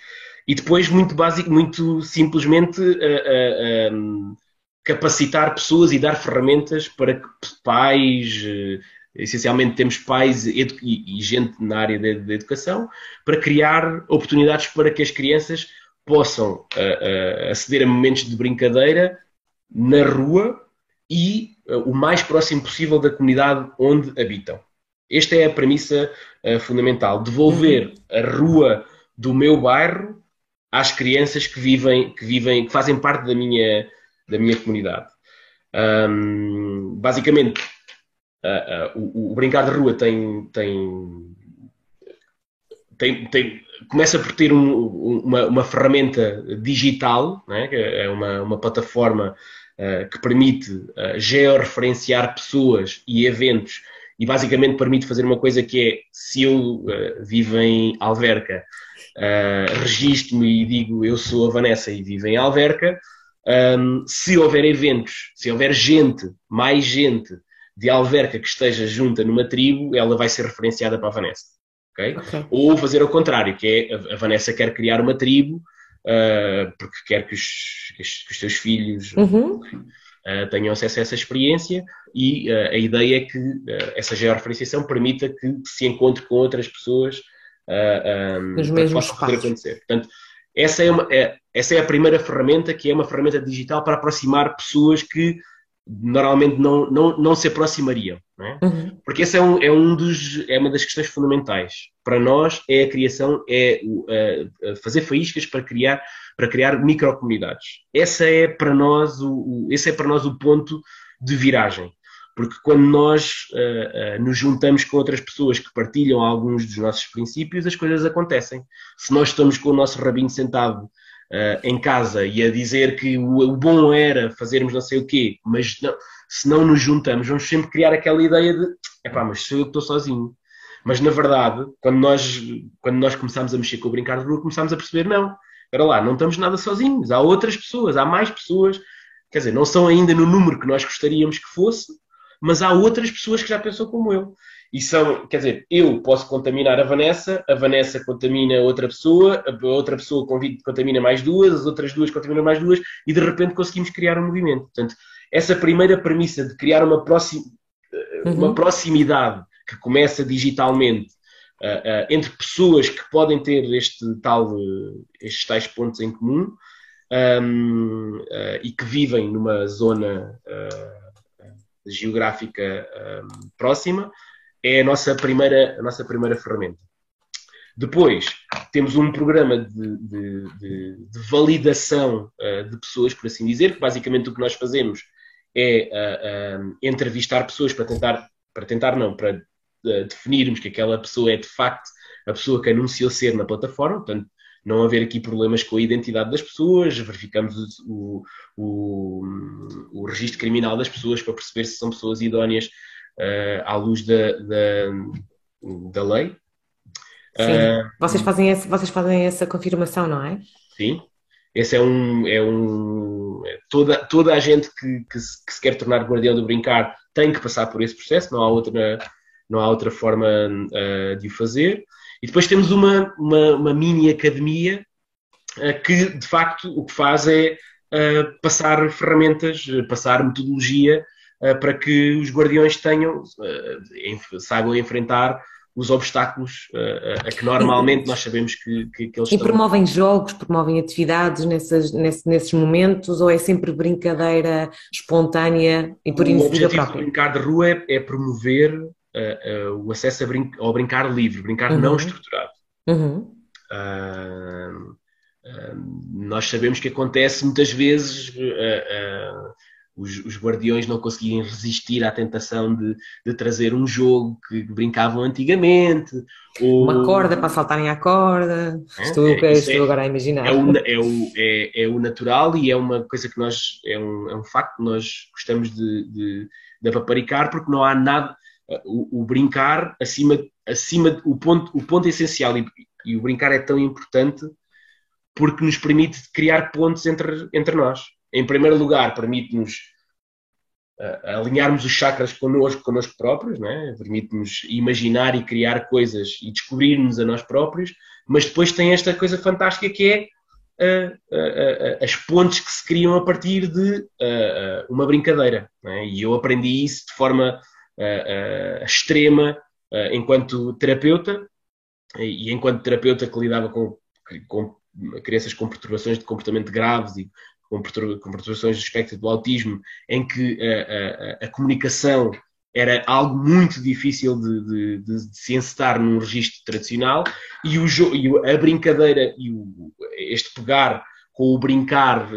e depois muito básico, muito simplesmente uh, uh, um, capacitar pessoas e dar ferramentas para que pais, uh, essencialmente temos pais e, e, gente na área da educação, para criar oportunidades para que as crianças possam aceder a momentos de brincadeira na rua e o mais próximo possível da comunidade onde habitam. Esta é a premissa uh, fundamental: devolver a rua do meu bairro às crianças que vivem, que vivem, que fazem parte da minha, da minha comunidade. Um, basicamente, uh, uh, o, o, brincar de rua tem, tem, tem, tem começa por ter um, uma, uma, ferramenta digital, né? é uma, uma plataforma uh, que permite uh, georreferenciar pessoas e eventos e basicamente permite fazer uma coisa que é, se eu uh, vivo em Alverca, uh, registro-me e digo eu sou a Vanessa e vivo em Alverca, um, se houver eventos, se houver gente, mais gente de Alverca que esteja junta numa tribo, ela vai ser referenciada para a Vanessa. Okay? okay. Ou fazer ao contrário, que é a Vanessa quer criar uma tribo uh, porque quer que os, que os, teus filhos uhum. uh, tenham acesso a essa experiência e uh, a ideia é que uh, essa georreferenciação permita que se encontre com outras pessoas uh, um, Nos mesmos espaços. acontecer. Portanto, essa é, uma, é, essa é a primeira ferramenta, que é uma ferramenta digital para aproximar pessoas que normalmente não, não, não se aproximariam. Não é? uhum. Porque essa é, um, é, um dos, é uma das questões fundamentais. Para nós, é a criação, é uh, fazer faíscas para criar, para criar microcomunidades. Essa é para nós o, o, esse é para nós o ponto de viragem. Porque quando nós uh, uh, nos juntamos com outras pessoas que partilham alguns dos nossos princípios, as coisas acontecem. Se nós estamos com o nosso rabinho sentado uh, em casa e a dizer que o, o, bom era fazermos não sei o quê, mas não, se não nos juntamos, vamos sempre criar aquela ideia de epá, mas sou eu que estou sozinho. Mas na verdade, quando nós, quando nós começámos a mexer com o brincar de rua, começámos a perceber, não, espera lá, não estamos nada sozinhos, há outras pessoas, há mais pessoas, quer dizer, não são ainda no número que nós gostaríamos que fosse, mas há outras pessoas que já pensam como eu. E são, quer dizer, eu posso contaminar a Vanessa, a Vanessa contamina outra pessoa, a outra pessoa contamina mais duas, as outras duas contaminam mais duas, e de repente conseguimos criar um movimento. Portanto, essa primeira premissa de criar uma, proxim, uhum. uma proximidade que começa digitalmente uh, uh, entre pessoas que podem ter este tal, uh, estes tais pontos em comum um, e que vivem numa zona geográfica um, próxima, é a nossa primeira, a nossa primeira ferramenta. Depois, temos um programa de, de, de, de validação uh, de pessoas, por assim dizer, que basicamente o que nós fazemos é uh, uh, entrevistar pessoas para tentar, para tentar não, para uh, definirmos que aquela pessoa é de facto a pessoa que anunciou ser na plataforma, portanto, não haver aqui problemas com a identidade das pessoas, verificamos o, o, o registro criminal das pessoas para perceber se são pessoas idóneas uh, à luz da, da, da lei. Sim. Uh, vocês, fazem esse, vocês fazem essa confirmação, não é? Sim. Esse é um. É um é toda, toda a gente que, que, se, que se quer tornar guardião do brincar tem que passar por esse processo, não há outra, não há outra forma uh, de o fazer. E depois temos uma, uma, uma mini academia uh, que, de facto, o que faz é passar ferramentas, passar metodologia para que os guardiões tenham, saibam enfrentar os obstáculos a que normalmente nós sabemos que, que, que eles e estão. E promovem jogos, promovem atividades nessas, nesses, nesses momentos ou é sempre brincadeira espontânea e por iniciativa própria? O brincar de rua é, é promover uh, uh, o acesso brin ao brincar livre, brincar uhum. não estruturado. Uhum. Uh, nós sabemos que acontece muitas vezes os, os, guardiões não conseguirem resistir à tentação de, de trazer um jogo que brincavam antigamente. Ou... Uma corda para saltarem à corda. É, estou, é, estou é, agora a imaginar. É o, é, o, é, é, o natural e é uma coisa que nós. É um, é um facto que nós gostamos de, de, de apaparicar porque não há nada o, o, brincar acima, acima o ponto, o ponto essencial e, e, o brincar é tão importante porque nos permite criar pontos entre, entre nós. Em primeiro lugar, permite-nos uh, alinharmos os chakras connosco, connosco próprios, né? permite-nos imaginar e criar coisas e descobrirmos a nós próprios, mas depois tem esta coisa fantástica que é Uh, uh, as pontes que se criam a partir de uma brincadeira. É? E eu aprendi isso de forma extrema enquanto terapeuta e enquanto terapeuta que lidava com, com crianças com perturbações de comportamento graves e com perturbações do espectro do autismo, em que a, a, a comunicação era algo muito difícil de, de, de, de, se encetar num registro tradicional e, o, e a brincadeira e o, este pegar com o brincar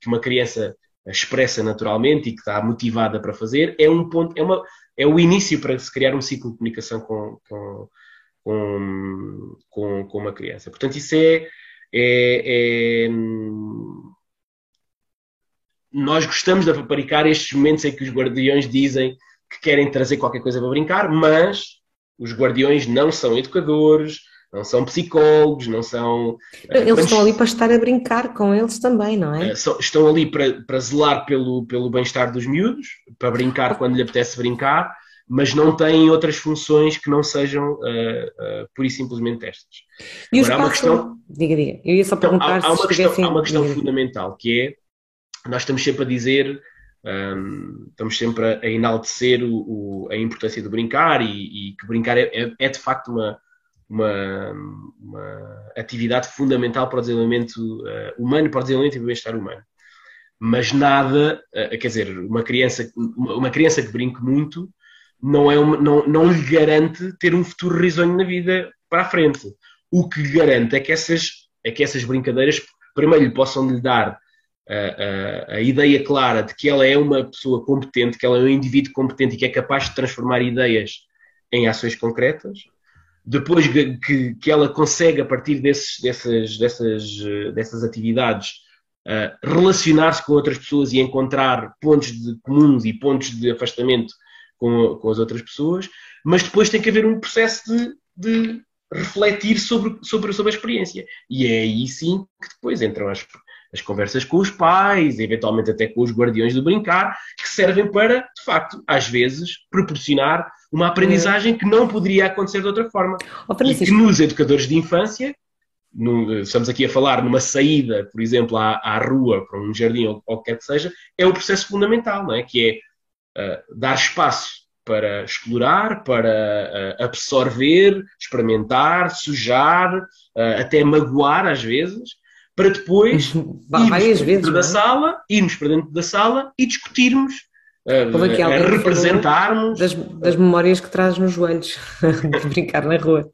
que uma criança expressa naturalmente e que está motivada para fazer, é um ponto, é, uma, é o início para se criar um ciclo de comunicação com, com, com, com, com uma criança. Portanto, isso é, é, é, Nós gostamos de apaparicar estes momentos em que os guardiões dizem que querem trazer qualquer coisa para brincar, mas os guardiões não são educadores, não são psicólogos, não são. Eh, eles estão ali para estar a brincar com eles também, não é? Eh, estão ali para, para zelar pelo, pelo bem-estar dos miúdos, para brincar quando lhe apetece brincar, mas não têm outras funções que não sejam uh, uh, pura e simplesmente estas. E Agora, há uma questão. Diga, diga. Eu ia só perguntar então, há, há, uma questão, há uma questão fundamental que é: nós estamos sempre a dizer. Um, ehm, estamos sempre a, enaltecer o, o, a importância de brincar e, e que brincar é, é, é de facto uma, uma, uma atividade fundamental para o desenvolvimento uh, humano, para o desenvolvimento e bem-estar humano. Mas nada, quer dizer, uma criança, uma criança que brinque muito não, é uma, não, não lhe garante ter um futuro risonho na vida para a frente. O que garante é que essas, é que essas brincadeiras, primeiro, lhe possam lhe dar a, eh, a, a, ideia clara de que ela é uma pessoa competente, que ela é um indivíduo competente e que é capaz de transformar ideias em ações concretas depois que, que ela consegue, a partir desses, dessas, dessas, dessas atividades, uh, relacionar-se com outras pessoas e encontrar pontos de comuns e pontos de afastamento com, com as outras pessoas, mas depois tem que haver um processo de, de refletir sobre, sobre, sobre a experiência. E é aí sim que depois entram as, as conversas com os pais, eventualmente até com os guardiões do brincar, que servem para, de facto, às vezes, proporcionar uma aprendizagem que não poderia acontecer de outra forma. Oh, e que nos educadores de infância, no, estamos aqui a falar numa saída, por exemplo, à, à rua, para um jardim ou qualquer que seja, é o processo fundamental, não é? que é uh, dar espaço para explorar, para uh, absorver, experimentar, sujar, uh, até magoar às vezes, para depois irmos para dentro vezes, da é? sala, irmos para dentro da sala e discutirmos a representarmos. Das, das, memórias que traz nos joelhos de brincar na rua.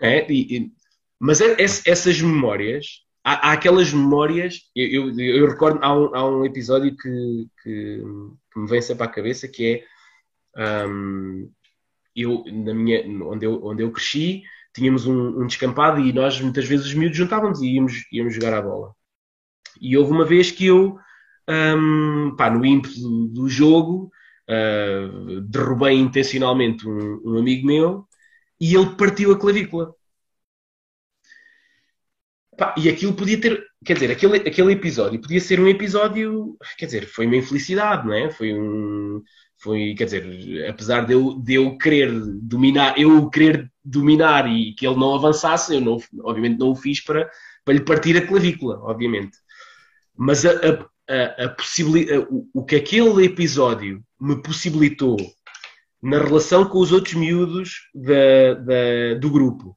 É, e, e, mas é, é, essas memórias, há, há aquelas memórias, eu, eu, eu recordo, há um, há um episódio que, que, que, me vem sempre à cabeça que é um, eu, na minha, onde, eu, onde eu cresci, tínhamos um, um, descampado e nós muitas vezes os miúdos juntávamos e íamos, íamos jogar a bola. E houve uma vez que eu, um, pá, no ímpeto do, do jogo, uh, derrubei intencionalmente um, um, amigo meu e ele partiu a clavícula. Pá, e aquilo podia ter, quer dizer, aquele, aquele episódio podia ser um episódio, quer dizer, foi uma infelicidade, não é? Foi um, foi, quer dizer, apesar de eu, de eu querer dominar, eu querer dominar e que ele não avançasse, eu não, obviamente não o fiz para, para lhe partir a clavícula, obviamente. Mas a, a, a, a possibilidade, o, o que aquele episódio me possibilitou na relação com os outros miúdos da, da, do grupo,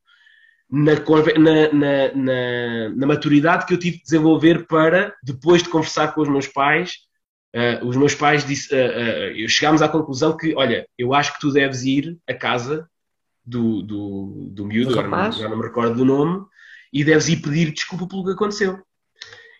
na, na, na, na, maturidade que eu tive de desenvolver para, depois de conversar com os meus pais, uh, os meus pais disse, uh, uh, chegámos à conclusão que, olha, eu acho que tu deves ir à casa do, do, do miúdo, já não, já não me recordo do nome, e deves ir pedir desculpa pelo que aconteceu.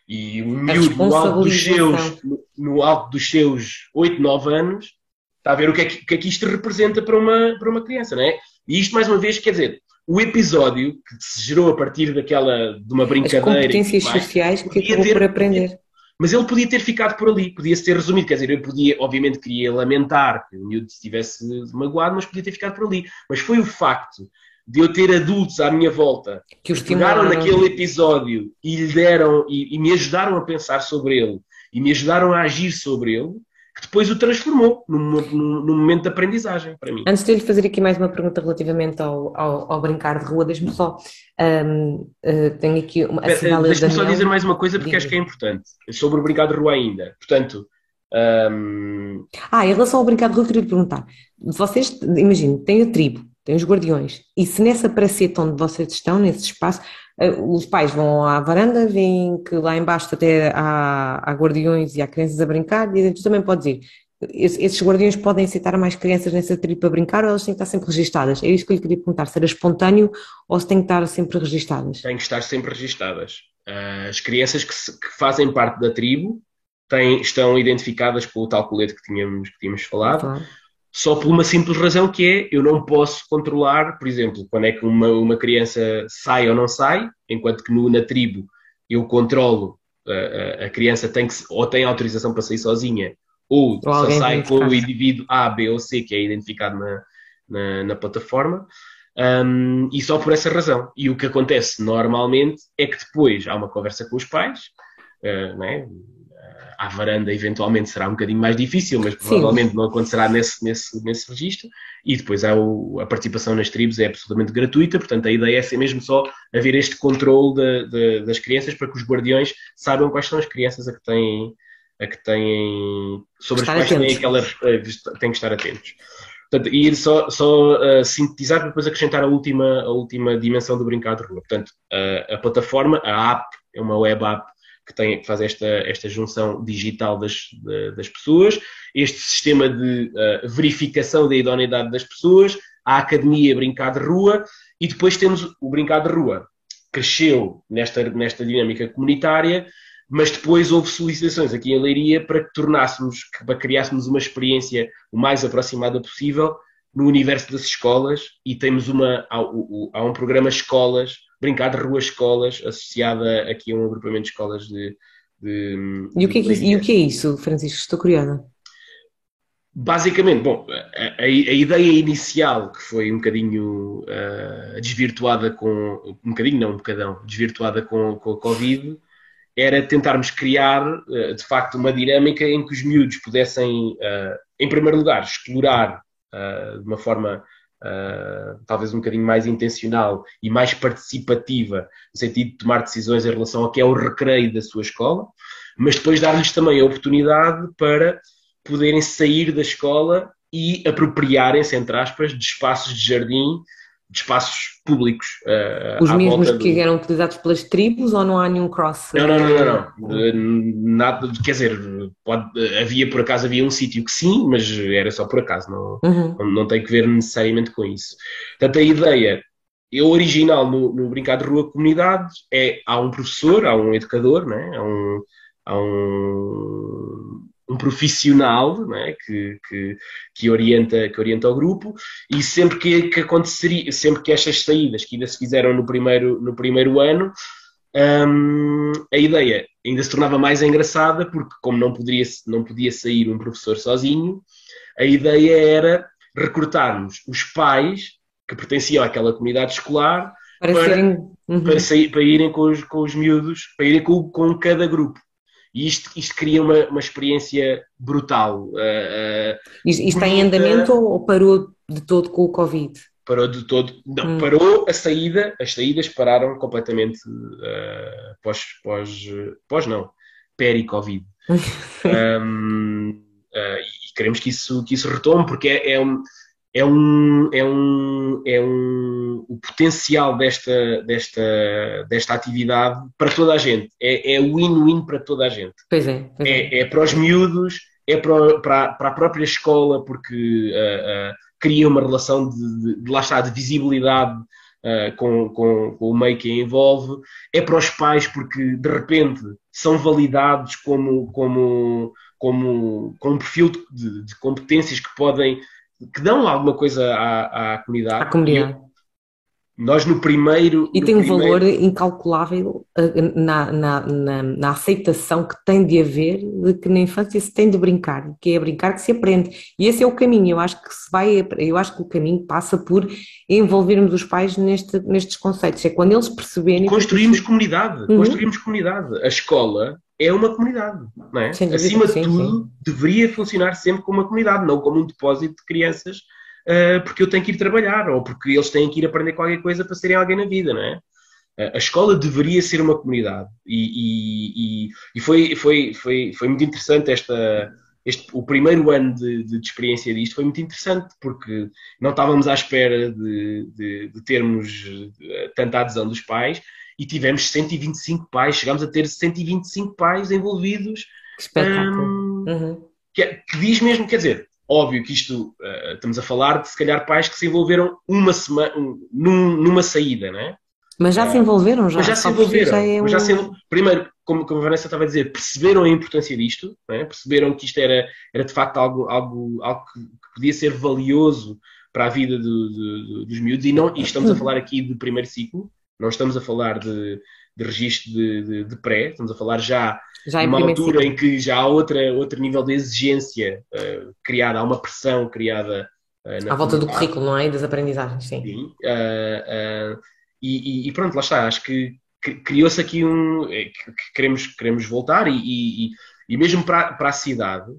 E o miúdo, no alto dos seus, no, no alto dos seus 8, 9 anos, está a ver o que é que, que, é que isto representa para uma, para uma criança, não é? E isto, mais uma vez, quer dizer, o episódio que se gerou a partir daquela, de uma brincadeira... As competências mais, sociais que acabou ter, por aprender. Mas ele podia ter ficado por ali, podia-se ter resumido. Quer dizer, eu podia, obviamente, queria lamentar que o miúdo estivesse magoado, mas podia ter ficado por ali. Mas foi o facto de eu ter adultos à minha volta que os pegaram naquele episódio e lhe deram e, e, me ajudaram a pensar sobre ele e me ajudaram a agir sobre ele depois o transformou num, num, num momento de aprendizagem para mim. Antes de lhe fazer aqui mais uma pergunta relativamente ao, ao, ao brincar de rua, deixe-me só um, uh, tenho aqui uma Deixa-me só dizer mais uma coisa porque Diga. acho que é importante sobre o brincar de rua ainda. Portanto, um... Ah, em relação ao brincar de rua, queria lhe perguntar. Vocês, imagino, têm a tribo, tem os guardiões. E se nessa praceta onde vocês estão, nesse espaço, os pais vão à varanda, veem que lá embaixo até há, há guardiões e há crianças a brincar, e tu também podes ir. Esses guardiões podem aceitar mais crianças nessa tribo para brincar ou elas têm que estar sempre registadas? É isso que eu lhe queria perguntar, se era espontâneo ou se têm que estar sempre registadas? Têm que estar sempre registadas. Eh, as crianças que, se, que fazem parte da tribo têm, estão identificadas com o tal colete que tínhamos, que tínhamos falado. Claro só por uma simples razão que é eu não posso controlar, por exemplo, quando é que uma, uma criança sai ou não sai, enquanto que no, na tribo eu controlo a, a criança tem que, ou tem autorização para sair sozinha, ou, ou só sai com o indivíduo A, B ou C que é identificado na, na, na plataforma, um, e só por essa razão. E o que acontece normalmente é que depois há uma conversa com os pais, uh, não é? À varanda eventualmente será um bocadinho mais difícil, mas provavelmente Sim. não acontecerá nesse, nesse, nesse registro. E depois há o, a participação nas tribos é absolutamente gratuita, portanto a ideia é ser mesmo só haver este controle de, de, das crianças para que os guardiões saibam quais são as crianças a que têm, a que têm sobre estar as quais têm, aquela, têm que estar atentos. Portanto, e só, só uh, sintetizar para depois acrescentar a última, a última dimensão do brincar de rua. Portanto, uh, a plataforma, a app, é uma web app que, tem, que faz esta, esta junção digital das, das pessoas, este sistema de uh, verificação da idoneidade das pessoas, a academia Brincar de Rua e depois temos o Brincar de Rua. Cresceu nesta, nesta dinâmica comunitária, mas depois houve solicitações aqui em Leiria para que tornássemos, para criássemos uma experiência o mais aproximada possível no universo das escolas e temos uma, há, um programa Escolas brincar de rua escolas, associada aqui a um agrupamento de escolas de. de e, o que é que, e o que é isso, Francisco? Estou curiosa. Basicamente, bom, a, a, a, ideia inicial, que foi um bocadinho uh, desvirtuada com. Um bocadinho, não, um bocadão, desvirtuada com, com a Covid, era tentarmos criar, uh, de facto, uma dinâmica em que os miúdos pudessem, uh, em primeiro lugar, explorar de uma forma uh, talvez um bocadinho mais intencional e mais participativa, no sentido de tomar decisões em relação ao que é o recreio da sua escola, mas depois dar-lhes também a oportunidade para poderem sair da escola e apropriarem-se, entre aspas, de espaços de jardim de espaços públicos. Uh, Os mesmos que eram utilizados pelas tribos ou não há nenhum cross? Não, não, não, não. não. Eh, nada, quer dizer, pode, havia por acaso havia um sítio que sim, mas era só por acaso, não, uhum. não, não, tem que ver necessariamente com isso. Portanto, a ideia é original no, no Brincar de Rua Comunidade é há um professor, há um educador, né? há, um, há um, um, profissional é? que, que, que, orienta, que orienta o grupo e sempre que, que aconteceria, sempre que estas saídas que ainda se fizeram no primeiro, no primeiro ano, um, a ideia ainda se tornava mais engraçada porque como não, poderia, não podia sair um professor sozinho, a ideia era recrutarmos os pais que pertenciam àquela comunidade escolar para, para, serem... uhum. para, sair, para irem com os, com os miúdos, para irem com, com cada grupo. E isto, isto cria uma, uma experiência brutal. Uh, uh, isto está em andamento ou parou de todo com o Covid? Parou de todo. Não, hum. parou a saída, as saídas pararam completamente uh, pós, pós, pós não, peri-Covid. um, uh, e queremos que isso, que isso retome, porque é, é um é um, é um, é um, o potencial desta, desta, desta atividade para toda a gente. É, é win-win para toda a gente. Pois é. Pois é, é. é, para os miúdos, é para, para, para a própria escola, porque uh, uh, cria uma relação de, de, de, lá está, de visibilidade uh, com, com, com o meio que a envolve. É para os pais, porque de repente são validados como, como, como, com um perfil de, de competências que podem que dão alguma coisa à, à comunidade. À comunidade. Nós no primeiro. E no tem um primeiro... valor incalculável eh, na, na, na, na, aceitação que tem de haver de que na infância se tem de brincar, que é brincar que se aprende. E esse é o caminho. Eu acho que se vai, eu acho que o caminho passa por envolvermos os pais neste, nestes conceitos. É quando eles perceberem. Construímos comunidade. Uhum. Construímos comunidade. A escola é uma comunidade, não é? Acima de tudo, sim. deveria funcionar sempre como uma comunidade, não como um depósito de crianças, uh, porque eu tenho que ir trabalhar ou porque eles têm que ir aprender qualquer coisa para serem alguém na vida, não é? Uh, a escola deveria ser uma comunidade e, e, e, e foi, foi, foi, foi muito interessante esta, este, o primeiro ano de, de, de, experiência disto foi muito interessante porque não estávamos à espera de, de, termos eh, tanta adesão dos pais e tivemos 125 pais, chegámos a ter 125 pais envolvidos. Que Um, uhum. que, é, que, diz mesmo, quer dizer, óbvio que isto, uh, estamos a falar de se calhar pais que se envolveram uma semana, um, num, numa saída, não é? Mas já uh, se envolveram, já? Mas já se envolveram. Já é um... já se, primeiro, como, como a Vanessa estava a dizer, perceberam a importância disto, é? perceberam que isto era, era de facto algo, algo, algo que, que podia ser valioso para a vida do, do, dos miúdos, e, não, e estamos a falar aqui de primeiro ciclo, não estamos a falar de, de registro de, de, de, pré, estamos a falar já, já de uma altura em que já há outra, outro nível de exigência uh, criada, há uma pressão criada. Uh, à volta do currículo, não é? Das aprendizagens, sim. sim uh, e, e, pronto, lá está. Acho que criou-se aqui um. Que queremos, queremos voltar e, e, e mesmo para, para a cidade,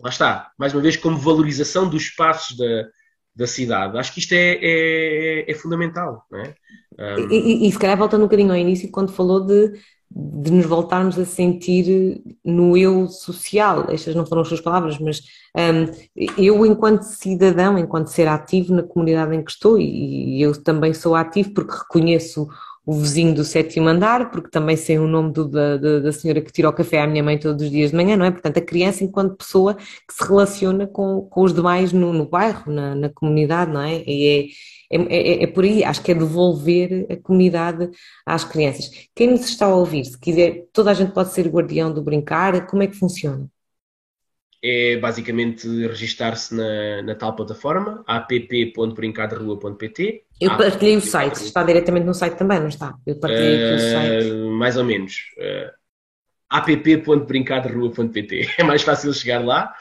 lá está, mais uma vez, como valorização dos espaços da, da cidade. Acho que isto é, é, é fundamental. Não é? Um... E, e, se calhar voltando um bocadinho ao início, quando falou de, de nos voltarmos a sentir no eu social, estas não foram as suas palavras, mas um, eu, enquanto cidadão, enquanto ser ativo na comunidade em que estou, e, e eu também sou ativo porque reconheço o vizinho do sétimo andar, porque também sei o nome do, da, da, senhora que tira o café à minha mãe todos os dias de manhã, não é? Portanto, a criança enquanto pessoa que se relaciona com, com os demais no, no bairro, na, na, comunidade, não é? E é, é, é, é, por aí, acho que é devolver a comunidade às crianças. Quem nos está a ouvir, se quiser, toda a gente pode ser guardião do brincar, como é que funciona? É basicamente registar-se na, na, tal plataforma, app.brincarderrua.pt. Eu partilhei o site, está diretamente no site também, não está? Eu partilhei uh, aqui o site. Mais ou menos. Uh, app.brincarderrua.pt é mais fácil chegar lá.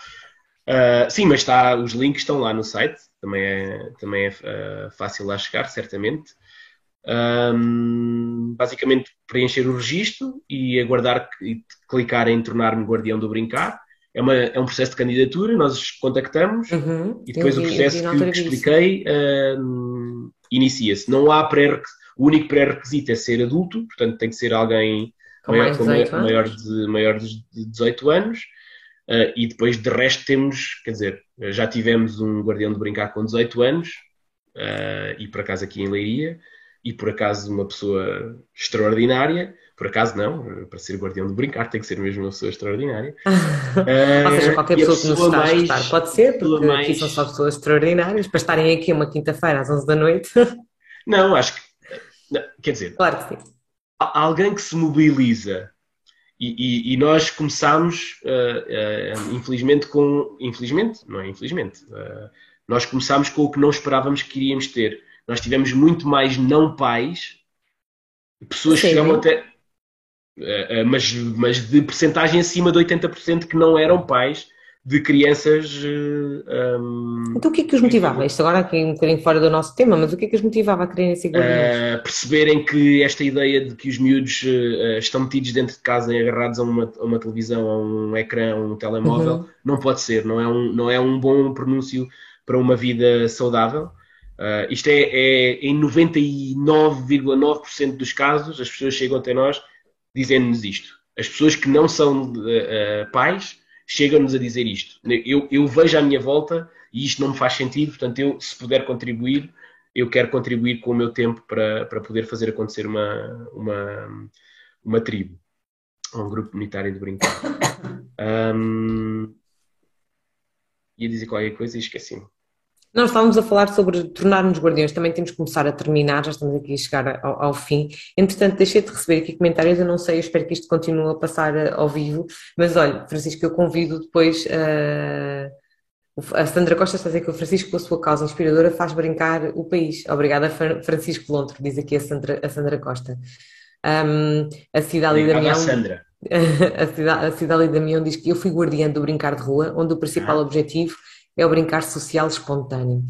Uh, sim, mas está, os links estão lá no site, também é, também é uh, fácil lá chegar, certamente. Um, basicamente preencher o registro e aguardar e clicar em tornar-me guardião do brincar é, uma, é um processo de candidatura, nós contactamos uhum. e depois o processo que, que expliquei uh, inicia-se. Não há pré o único pré-requisito é ser adulto, portanto tem que ser alguém com maior, com maior, de, maior de 18 anos. Uh, e depois de resto temos, quer dizer, já tivemos um guardião de brincar com 18 anos uh, e por acaso aqui em Leiria e por acaso uma pessoa extraordinária por acaso não, para ser guardião de brincar tem que ser mesmo uma pessoa extraordinária. uh, Ou seja, qualquer pessoa que nos está mais, a escutar pode ser, porque mais... aqui são só pessoas extraordinárias, para estarem aqui uma quinta-feira às 11 da noite. Não, acho que, não, quer dizer, claro que sim. alguém que se mobiliza E, e, e nós começámos, uh, uh, infelizmente, com. Infelizmente, não é infelizmente. Uh, nós começámos com o que não esperávamos que iríamos ter. Nós tivemos muito mais não pais, pessoas Sim, que chegavam até. Mas, mas de percentagem acima de 80% que não eram pais de crianças. Um, então o que é que os motivava? Isto agora aqui um bocadinho fora do nosso tema, mas o que é que os motivava a quererem ser guardiões? Uh, perceberem que esta ideia de que os miúdos estão metidos dentro de casa e agarrados a uma, a uma televisão, a um ecrã, a um telemóvel, uhum. não pode ser, não é, um, não é um bom pronúncio para uma vida saudável. Isto é, é em 99,9% dos casos, as pessoas chegam até nós dizendo-nos isto. As pessoas que não são pais chegam-nos a dizer isto. Eu, eu vejo à minha volta e isto não me faz sentido, portanto, eu, se puder contribuir, eu quero contribuir com o meu tempo para, para poder fazer acontecer uma, uma, uma tribo, um grupo comunitário de brincar. Um, ia dizer qualquer coisa e esqueci-me. Nós estávamos a falar sobre tornar-nos guardiões, também temos que começar a terminar, já estamos aqui a chegar ao, ao, fim. Entretanto, deixei de receber aqui comentários, eu não sei, eu espero que isto continue a passar eh, ao vivo, mas olha, Francisco, eu convido depois uh, a Sandra Costa está a dizer que o Francisco, com a sua causa inspiradora, faz brincar o país. Obrigada, Francisco Lontro, diz aqui a Sandra, a Sandra Costa. Um, a Cidade Damião. A a Cidade, a Cidade Damião diz que eu fui guardiã do brincar de rua, onde o principal ah. objetivo é o brincar social espontâneo.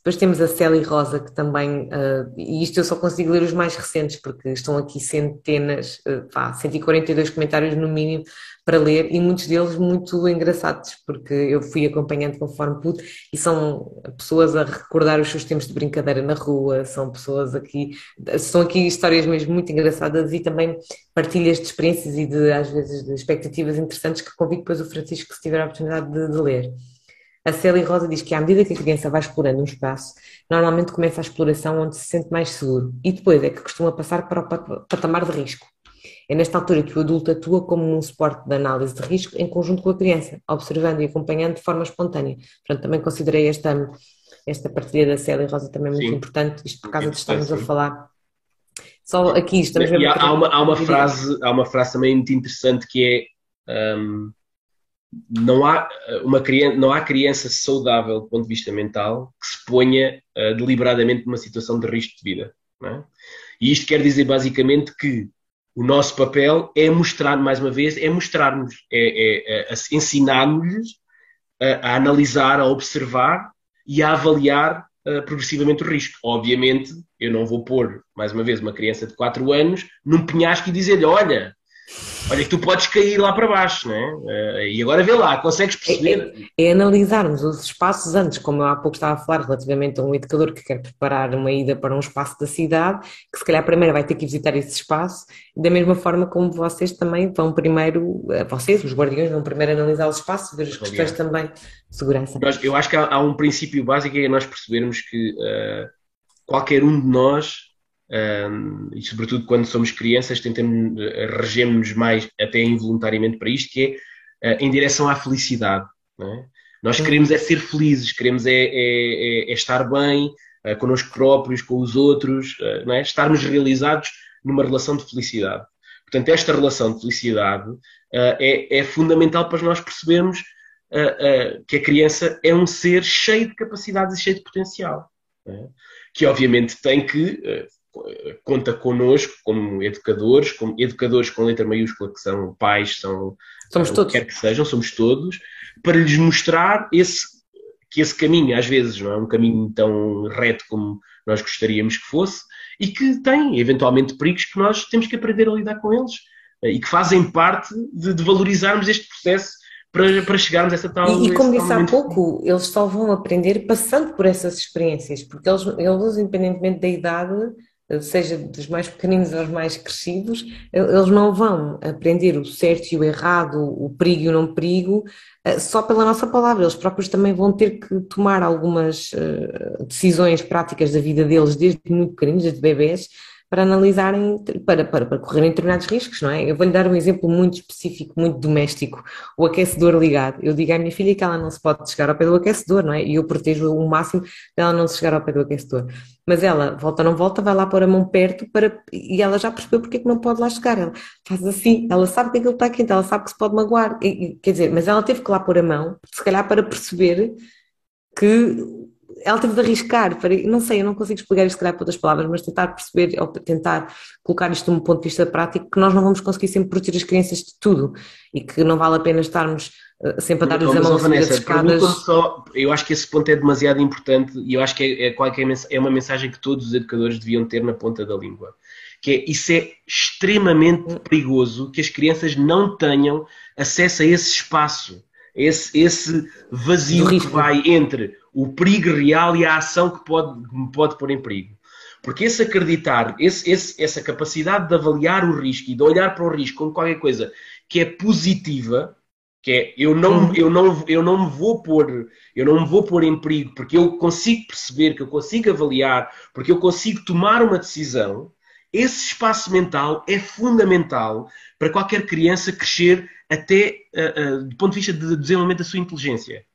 Depois temos a Célia Rosa, que também, uh, e isto eu só consigo ler os mais recentes, porque estão aqui centenas, uh, pá, 142 comentários no mínimo para ler, e muitos deles muito engraçados, porque eu fui acompanhando conforme pude, e são pessoas a recordar os seus tempos de brincadeira na rua, são pessoas aqui, são aqui histórias mesmo muito engraçadas e também partilhas de experiências e de, às vezes, de expectativas interessantes que convido depois o Francisco, se tiver a oportunidade de, de ler. A Célia Rosa diz que à medida que a criança vai explorando um espaço, normalmente começa a exploração onde se sente mais seguro e depois é que costuma passar para o patamar de risco. É nesta altura que o adulto atua como um suporte de análise de risco em conjunto com a criança, observando e acompanhando de forma espontânea. Portanto, também considerei esta, esta partilha da Célia Rosa também muito sim. importante, isto por causa de estarmos a falar. Só aqui estamos a ver. Há, há, uma, há, uma frase, há uma frase também muito interessante que é. Um não há uma criança, não há criança saudável do ponto de vista mental que se ponha uh, deliberadamente numa situação de risco de vida. É? E isto quer dizer basicamente que o nosso papel é mostrar, mais uma vez, é mostrar-nos, é, é, é ensinar-nos a, a, analisar, a observar e a avaliar uh, progressivamente o risco. Obviamente, eu não vou pôr, mais uma vez, uma criança de 4 anos num penhasco e dizer-lhe: olha, olha que tu podes cair lá para baixo, não é? Uh, e agora vê lá, consegues perceber? É, é, é, analisarmos os espaços antes, como eu há pouco estava a falar relativamente a um educador que quer preparar uma ida para um espaço da cidade, que se calhar primeiro vai ter que visitar esse espaço, da mesma forma como vocês também vão primeiro, eh, vocês, os guardiões, vão primeiro analisar os espaços, ver as questões também de segurança. Eu acho que há, há, um princípio básico é nós percebermos que uh, qualquer um de nós um, e sobretudo quando somos crianças tentamos eh, regemos mais até involuntariamente para isto que é uh, em direção à felicidade é? nós queremos é ser felizes queremos é, é, é, é estar bem uh, connosco próprios com os outros uh, estarmos realizados numa relação de felicidade. Portanto esta relação de felicidade é, é, fundamental para nós percebermos que a criança é um ser cheio de capacidades e cheio de potencial que obviamente tem que conta connosco como educadores, como educadores com letra maiúscula, que são pais, são somos todos. quer que sejam, somos todos, para lhes mostrar esse, que esse caminho, às vezes, não é um caminho tão reto como nós gostaríamos que fosse, e que tem, eventualmente, perigos que nós temos que aprender a lidar com eles, e que fazem parte de, de valorizarmos este processo para, para chegarmos a essa tal. E, e como disse há pouco, eles só vão aprender passando por essas experiências, porque eles, eles independentemente da idade, seja dos mais pequeninos aos mais crescidos, eles não vão aprender o certo e o errado, o perigo e o não perigo, eh, só pela nossa palavra. Eles próprios também vão ter que tomar algumas eh, decisões práticas da vida deles desde muito pequeninos, desde bebês, para analisarem, para, para, para correrem determinados riscos, não é? Eu vou-lhe dar um exemplo muito específico, muito doméstico, o aquecedor ligado. Eu digo à minha filha que ela não se pode chegar ao pé do aquecedor, não é? E eu protejo o máximo dela não se chegar ao pé do aquecedor. Mas ela, volta ou não volta, vai lá pôr a mão perto para, e ela já percebeu porque é que não pode lá chegar. Ela faz assim, ela sabe que aquilo está quente, ela sabe que se pode magoar. E, quer dizer, mas ela teve que lá pôr a mão, se calhar para perceber que ela teve de arriscar, para, não sei, eu não consigo explicar isto calhar por outras palavras, mas tentar perceber, ou tentar colocar isto de um ponto de vista prático, que nós não vamos conseguir sempre proteger as crianças de tudo e que não vale a pena estarmos uh, sempre a dar-lhes a mão Vanessa, escadas. Só, eu acho que esse ponto é demasiado importante e eu acho que é, é, é uma mensagem que todos os educadores deviam ter na ponta da língua. Que é, isso é extremamente perigoso que as crianças não tenham acesso a esse espaço, esse, esse vazio que vai entre o perigo real e a ação que pode, que me pode pôr em perigo. Porque esse acreditar, esse, esse, essa capacidade de avaliar o risco e de olhar para o risco como qualquer coisa que é positiva, que é eu não, eu não, eu não me vou pôr, eu não me vou pôr em perigo porque eu consigo perceber, que eu consigo avaliar, porque eu consigo tomar uma decisão, esse espaço mental é fundamental para qualquer criança crescer até uh, uh, do ponto de vista de desenvolvimento da sua inteligência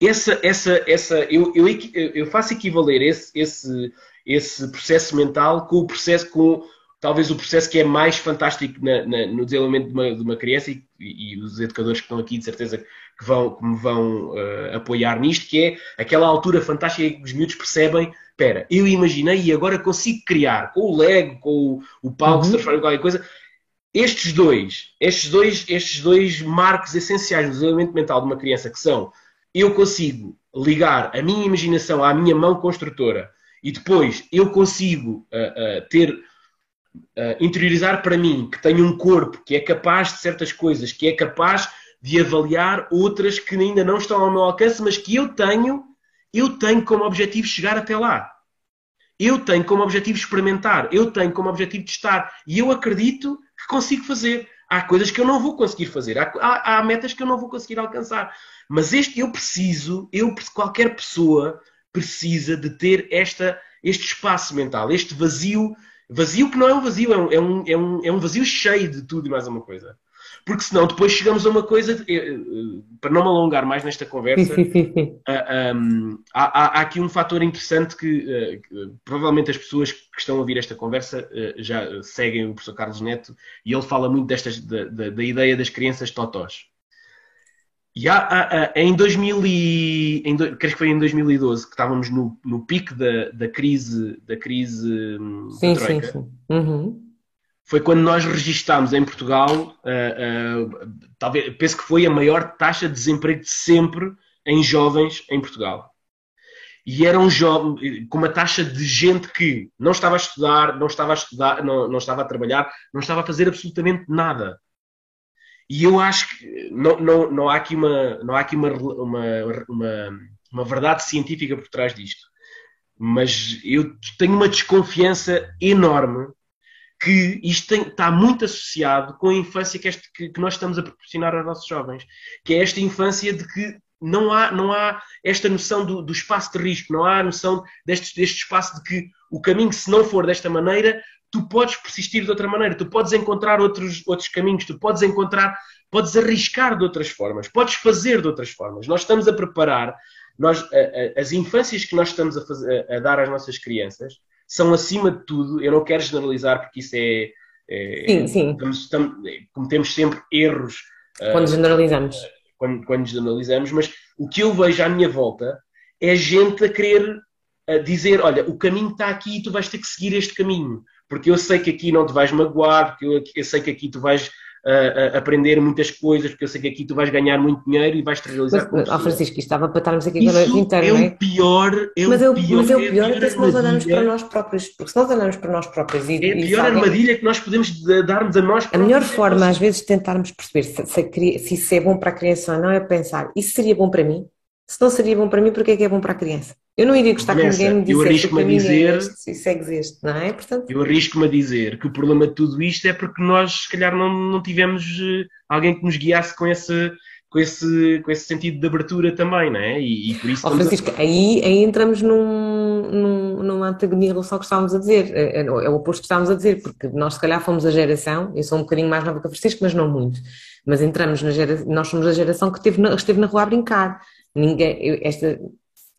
essa, essa, essa, eu, eu, eu faço equivaler esse, esse, esse processo mental com o processo, com talvez o processo que é mais fantástico na, na, no desenvolvimento de uma, de uma criança e, e, os educadores que estão aqui de certeza que, vão, que me vão uh, apoiar nisto, que é aquela altura fantástica em que os miúdos percebem espera, eu imaginei e agora consigo criar com o Lego, com o, o se uhum. transforma em qualquer coisa. Estes dois, estes dois, estes dois marcos essenciais do desenvolvimento mental de uma criança que são eu consigo ligar a minha imaginação à minha mão construtora e depois eu consigo uh, uh, ter uh, interiorizar para mim que tenho um corpo que é capaz de certas coisas, que é capaz de avaliar outras que ainda não estão ao meu alcance, mas que eu tenho, eu tenho como objetivo chegar até lá. Eu tenho como objetivo experimentar, eu tenho como objetivo testar e eu acredito que consigo fazer. Há coisas que eu não vou conseguir fazer, há, há, há metas que eu não vou conseguir alcançar. Mas este eu preciso, eu, qualquer pessoa precisa de ter esta, este espaço mental, este vazio, vazio que não é um vazio, é um, é um, é um, é vazio cheio de tudo e mais uma coisa. Porque senão depois chegamos a uma coisa, eh, eh, para não me alongar mais nesta conversa, há, há, aqui um fator interessante que, eh, que, provavelmente as pessoas que estão a ouvir esta conversa já seguem o professor Carlos Neto e ele fala muito destas, da, da, da ideia das crianças totós. E há, há, há, em 2000 e, em, creio que foi em 2012 que estávamos no, no pico da, da crise da crise hum, sim, da Troika. Sim, sim. Uhum. Foi quando nós registámos em Portugal, uh, uh, talvez, penso que foi a maior taxa de desemprego de sempre em jovens em Portugal. E era um jovem com uma taxa de gente que não estava a estudar, não estava a estudar, não, não estava a trabalhar, não estava a fazer absolutamente nada. E eu acho que não, não, não há aqui, uma, não há aqui uma, uma, uma, uma verdade científica por trás disto. Mas eu tenho uma desconfiança enorme que isto tem, está muito associado com a infância que, este, que, que, nós estamos a proporcionar aos nossos jovens, que é esta infância de que não há, não há esta noção do, do espaço de risco, não há a noção deste, deste espaço de que o caminho, se não for desta maneira, tu podes persistir de outra maneira, tu podes encontrar outros, outros caminhos, tu podes encontrar, podes arriscar de outras formas, podes fazer de outras formas. Nós estamos a preparar, nós, a, a, as infâncias que nós estamos a, fazer, a, dar às nossas crianças são, acima de tudo, eu não quero generalizar porque isso é. é sim, sim. Estamos, estamos, cometemos sempre erros. Quando uh, generalizamos. Quando, quando generalizamos, mas o que eu vejo à minha volta é gente a querer a dizer: olha, o caminho está aqui e tu vais ter que seguir este caminho porque eu sei que aqui não te vais magoar, porque eu, eu sei que aqui tu vais uh, aprender muitas coisas, porque eu sei que aqui tu vais ganhar muito dinheiro e vais te realizar. Mas, oh, Francisco, estava para estarmos aqui agora é não é? O pior, é mas o pior, mas é o pior, é, se nós olharmos para nós próprios, porque se nós olharmos para nós próprios e. É a pior alguém... armadilha que nós podemos darmos a nós próprios. A melhor forma, às vezes, de tentarmos perceber se, se, se isso é bom para a criança ou não é pensar, isso seria bom para mim? Se não seria bom para mim, porque é que é bom para a criança? Eu não iria gostar Vanessa, que ninguém me dissesse eu arrisco-me a dizer, é este, segues este, não é? Portanto... Eu arrisco-me a dizer que o problema de tudo isto é porque nós, se calhar, não, não tivemos eh, alguém que nos guiasse com esse, com esse, com esse sentido de abertura também, não é? E, e por isso... Oh, Francisco, a... aí, aí entramos num, num, num, numa antagonia em relação ao que estávamos a dizer, é, é, é o oposto que estávamos a dizer, porque nós se calhar fomos a geração, eu sou um bocadinho mais nova que a Francisco, mas não muito, mas entramos na geração, nós somos a geração que esteve na, esteve na rua a brincar, ninguém, eu, esta,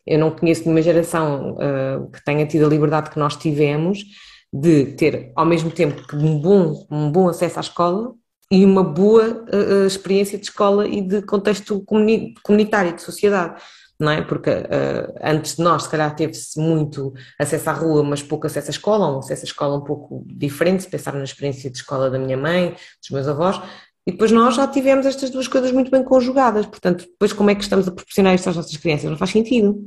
eu não conheço nenhuma geração uh, que tenha tido a liberdade que nós tivemos de ter, ao mesmo tempo, um bom, um bom acesso à escola e uma boa uh, experiência de escola e de contexto comuni comunitário, de sociedade. Não é? Porque uh, antes de nós, se calhar, teve-se muito acesso à rua, mas pouco acesso à escola, um acesso à escola um pouco diferente, se pensar na experiência de escola da minha mãe, dos meus avós, e depois nós já tivemos estas duas coisas muito bem conjugadas, portanto, depois como é que estamos a proporcionar isto às nossas crianças? Não faz sentido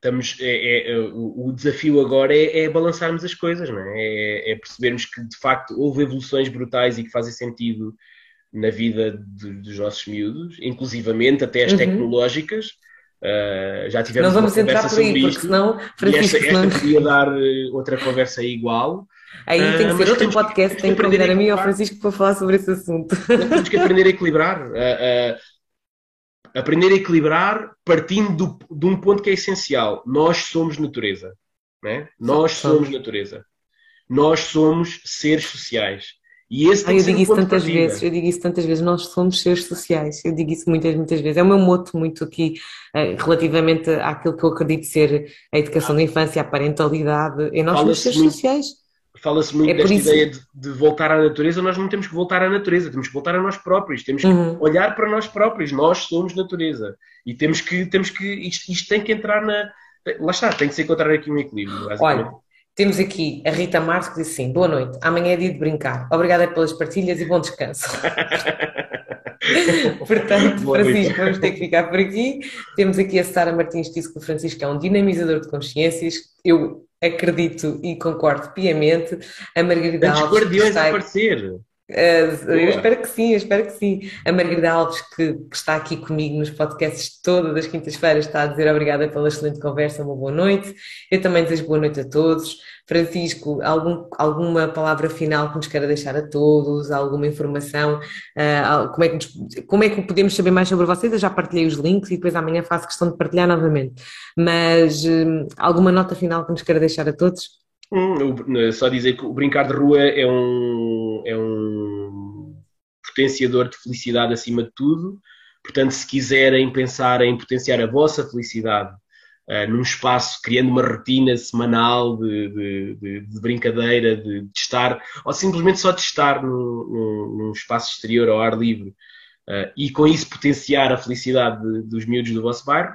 estamos, é, é, é o desafio agora é, é, balançarmos as coisas, não é? é? é? percebermos que de facto houve evoluções brutais e que fazem sentido na vida de, dos nossos miúdos, inclusivamente até as uhum. tecnológicas. Uh, já tivemos Não vamos entrar por aí, porque senão, Francisco, esta, esta podia dar eh, outra conversa igual. Aí tem que uh, ser outro podcast, tem que convidar a mim e ao Francisco para falar sobre esse assunto. Temos que aprender a equilibrar. Uh, aprender a equilibrar partindo do, de um ponto que é essencial. Nós somos natureza. Né? Nós somos natureza. Nós somos seres sociais. E esse ah, eu digo isso tantas vezes, eu digo isso tantas vezes, nós somos seres sociais, eu digo isso muitas, muitas vezes. É o meu moto muito aqui uh, relativamente àquilo que eu acredito ser a educação ah. da infância, a parentalidade, e nós somos seres muito, sociais. Fala-se muito é desta isso... ideia de, de, voltar à natureza, nós não temos que voltar à natureza, temos que voltar a nós próprios, temos que uhum. olhar para nós próprios, nós somos natureza. E temos que, temos que isto, isto, tem que entrar na. Lá está, tem que se encontrar aqui um equilíbrio. Olha, temos aqui a Rita Marques que diz assim: boa noite, amanhã é dia de brincar. Obrigada pelas partilhas e bom descanso. Portanto, Boa Francisco, noite. vamos ter que ficar por aqui. Temos aqui a Sara Martins que disse que o Francisco é um dinamizador de consciências. Eu acredito e concordo piamente. A Margarida Alves. Alves. guardiões a aparecer. Uh, eu espero que sim, eu espero que sim. A Margarida Alves, que, que, está aqui comigo nos podcasts todas as quintas-feiras, está a dizer obrigada pela excelente conversa, uma boa noite. Eu também desejo boa noite a todos. Francisco, algum, alguma palavra final que nos queira deixar a todos, alguma informação? Uh, como, é que nos, como é que podemos saber mais sobre vocês? Eu já partilhei os links e depois amanhã faço questão de partilhar novamente. Mas uh, alguma nota final que nos queira deixar a todos? Hum, só dizer que o brincar de rua é um, é um potenciador de felicidade acima de tudo. Portanto, se quiserem pensar em potenciar a vossa felicidade uh, num espaço, criando uma rotina semanal de, de, de, de brincadeira, de, de, estar, ou simplesmente só de estar num, num espaço exterior ao ar livre, uh, e com isso potenciar a felicidade dos miúdos do vosso bairro,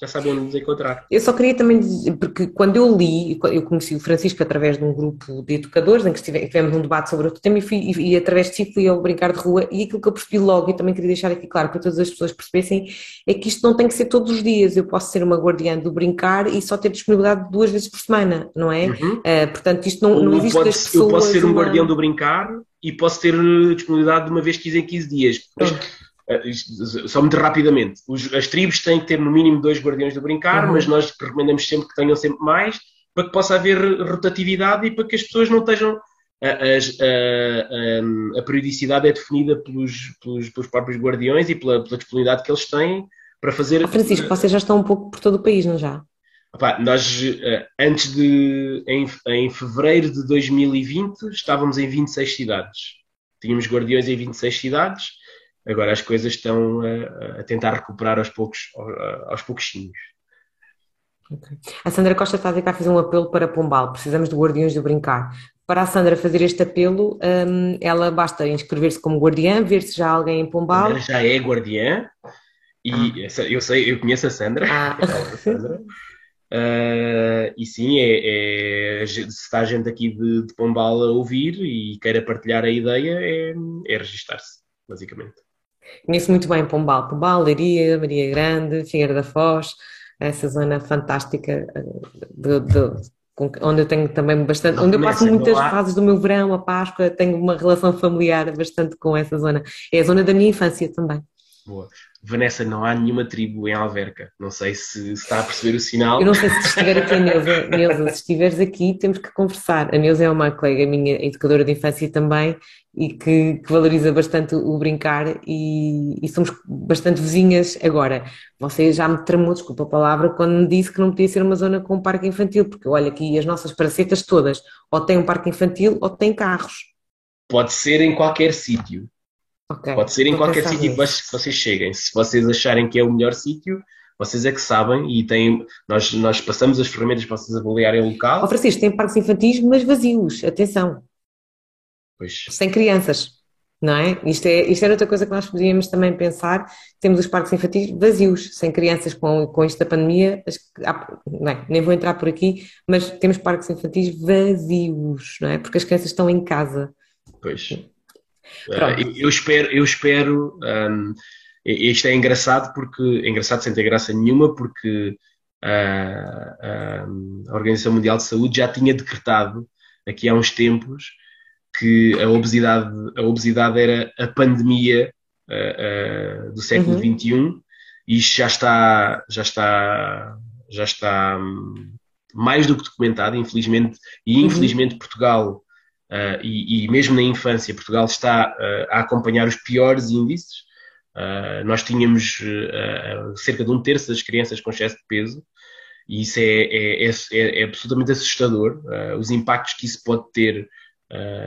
já sabem onde nos encontrar. Eu só queria também dizer, porque quando eu li, eu conheci o Francisco através de um grupo de educadores em que tivemos um debate sobre outro tema e, fui, e, e através de si fui ao brincar de rua e aquilo que eu percebi logo e também queria deixar aqui claro para todas as pessoas percebessem é que isto não tem que ser todos os dias, eu posso ser uma guardiã do brincar e só ter disponibilidade duas vezes por semana, não é? Uhum. Uh, portanto, isto não, não existe pode, pessoas... Eu posso ser um uma... guardião do brincar e posso ter disponibilidade de uma vez 15 em 15 dias. Mas, só muito rapidamente, os, as tribos têm que ter no mínimo dois guardiões do brincar, uhum. mas nós recomendamos sempre que tenham sempre mais, para que possa haver rotatividade e para que as pessoas não estejam. A, a, a, a periodicidade é definida pelos, pelos, pelos, próprios guardiões e pela, pela, disponibilidade que eles têm para fazer. Oh, Francisco, vocês já estão um pouco por todo o país, não já? Opa, nós, uh, antes de. Em, em fevereiro de 2020, estávamos em 26 cidades. Tínhamos guardiões em 26 cidades Agora as coisas estão a, a tentar recuperar aos poucos, aos pouquinhos. Okay. A Sandra Costa está a dizer que vai fazer um apelo para Pombal. Precisamos de guardiões do brincar. Para a Sandra fazer este apelo, um, ela basta inscrever-se como guardiã, ver se já há alguém em Pombal. Ela já é guardiã e ah. eu sei, eu conheço a Sandra. Ah. A Sandra. Uh, e sim, é, é, se está a gente aqui de, de Pombal a ouvir e queira partilhar a ideia, é, é registar-se, basicamente. Conheço muito bem Pombal, Pombal, Leiria, Maria Grande, Figueira da Foz, essa zona fantástica eh, de, de, onde eu tenho também bastante, onde eu passo muitas fases do meu verão, a Páscoa, tenho uma relação familiar bastante com essa zona. É a zona da minha infância também. Boa. Vanessa, não há nenhuma tribo em Alverca. Não sei se, se está a perceber o sinal. Eu não sei se estiver aqui Neuza. Neuza, se estiveres aqui, temos que conversar. A Neuza é uma colega minha, educadora de infância também, e que, que valoriza bastante o brincar e, e, somos bastante vizinhas. Agora, você já me tramou, desculpa a palavra, quando me disse que não podia ser uma zona com um parque infantil, porque olha aqui as nossas pracetas todas, ou têm um parque infantil ou têm carros. Pode ser em qualquer sítio. Okay. Pode ser em qualquer sítio que vocês cheguem. Se vocês acharem que é o melhor sítio, vocês é que sabem e têm, nós, nós passamos as ferramentas para vocês avaliarem o local. Oh, Francisco, tem parques infantis, mas vazios, atenção. Pois. Sem crianças, não é? Isto, é? isto era outra coisa que nós podíamos também pensar. Temos os parques infantis vazios, sem crianças com, com isto da pandemia. Não é? Nem vou entrar por aqui, mas temos parques infantis vazios, não é? Porque as crianças estão em casa. Pois. Uh, eu espero, eu espero um, isto é engraçado porque é engraçado sem ter graça nenhuma porque uh, a Organização Mundial de Saúde já tinha decretado aqui há uns tempos que a obesidade, a obesidade era a pandemia uh, do século uhum. XXI e isto já está, já está, já está um, mais do que documentado, infelizmente, e uhum. infelizmente uhum. Portugal Uh, e, e, mesmo na infância, Portugal está uh, a acompanhar os piores índices. Uh, nós tínhamos cerca de um terço das crianças com excesso de peso, e isso é, é, é, é absolutamente assustador, os impactos que isso pode ter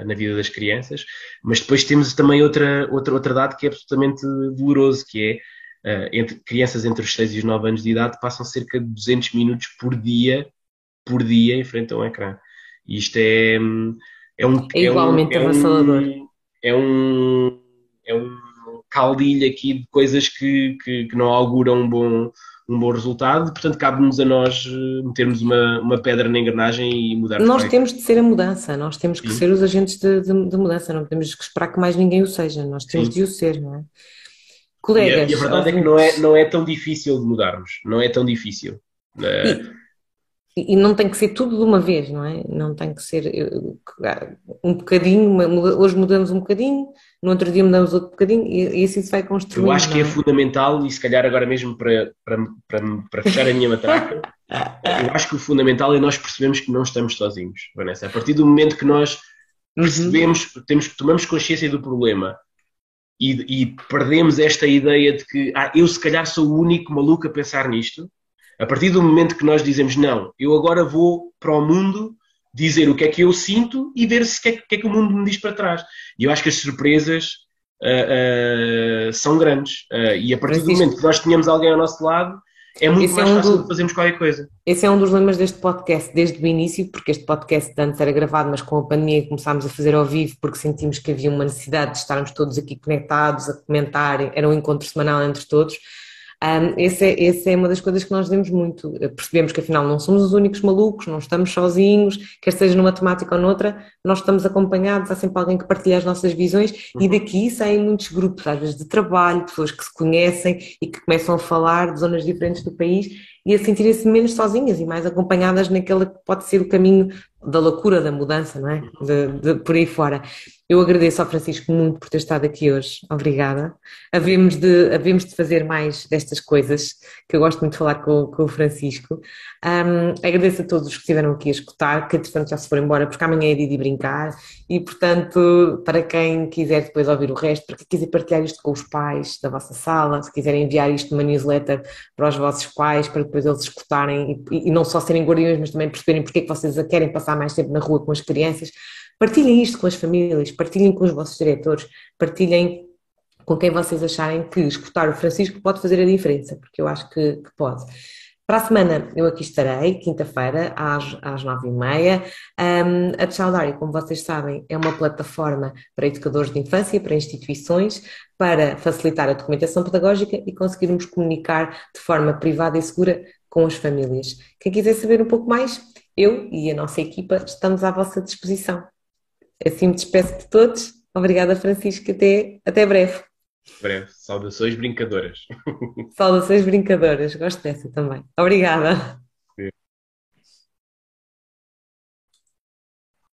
na vida das crianças. Mas depois temos também outra, outra, outra dado que é absolutamente doloroso, que é entre crianças entre os 6 e os 9 anos de idade passam cerca de 200 minutos por dia, por dia em frente a um ecrã. E isto é. É um é igualmente é um, avassalador. É um, é um caldilho aqui de coisas que, que, que, não auguram um bom, um bom resultado, portanto cabe-nos a nós eh, metermos uma, uma pedra na engrenagem e mudar. Nós temos de ser a mudança, nós temos que Sim. ser os agentes de, de, de, mudança, não temos que esperar que mais ninguém o seja, nós temos Sim. de o ser, não é? Colegas. E a, e a verdade ouvintes... é que não é, não é tão difícil de mudarmos, não é tão difícil. E, e não tem que ser tudo de uma vez, não é? Não tem que ser um bocadinho, hoje mudamos um bocadinho, no outro dia mudamos outro bocadinho e, assim se vai construindo. Eu acho que é? é? fundamental, e se calhar agora mesmo para, para, para, para fechar a minha matraca, eu acho que o fundamental é nós percebermos que não estamos sozinhos, Vanessa. A partir do momento que nós uhum. percebemos, uhum. temos, tomamos consciência do problema e, e perdemos esta ideia de que ah, eu se calhar sou o único maluco a pensar nisto, a partir do momento que nós dizemos, não, eu agora vou para o mundo dizer o que é que eu sinto e ver se o que, é, que, é que o mundo me diz para trás. E eu acho que as surpresas uh, uh, são grandes. Uh, e a partir do momento que nós tenhamos alguém ao nosso lado, é muito Esse mais é um fácil do... fazermos qualquer coisa. Esse é um dos lemas deste podcast desde o início, porque este podcast antes era gravado, mas com a pandemia começámos a fazer ao vivo porque sentimos que havia uma necessidade de estarmos todos aqui conectados, a comentar, era um encontro semanal entre todos. Um, essa, é, essa é uma das coisas que nós vemos muito. Percebemos que afinal não somos os únicos malucos, não estamos sozinhos, quer seja numa temática ou noutra, nós estamos acompanhados, há sempre alguém que partilha as nossas visões uhum. e daqui saem muitos grupos, às vezes de trabalho, pessoas que se conhecem e que começam a falar de zonas diferentes do país e a sentirem-se menos sozinhas e mais acompanhadas naquele que pode ser o caminho da loucura da mudança, não é? De, de, por aí fora. Eu agradeço ao Francisco muito por ter estado aqui hoje. Obrigada. Havemos de, havemos de fazer mais destas coisas, que eu gosto muito de falar com, com o Francisco. Um, agradeço a todos que estiveram aqui a escutar, que entretanto já se foram embora, porque amanhã é dia de brincar. E, portanto, para quem quiser depois ouvir o resto, para quem quiser partilhar isto com os pais da vossa sala, se quiserem enviar isto numa newsletter para os vossos pais, para depois eles escutarem e, e não só serem guardiões, mas também perceberem porque é que vocês a querem passar mais tempo na rua com as crianças Partilhem isto com as famílias, partilhem com os vossos diretores, partilhem com quem vocês acharem que escutar o Francisco pode fazer a diferença, porque eu acho que, que pode. Para a semana eu aqui estarei, quinta-feira, às, às nove e meia. Um, a Tchaudário, como vocês sabem, é uma plataforma para educadores de infância, para instituições, para facilitar a documentação pedagógica e conseguirmos comunicar de forma privada e segura com as famílias. Quem quiser saber um pouco mais, eu e a nossa equipa estamos à vossa disposição. Assim me despeço de todos. Obrigada, Francisco. Até, até breve. Breve. Saudações brincadoras. Saudações brincadoras. Gosto dessa também. Obrigada.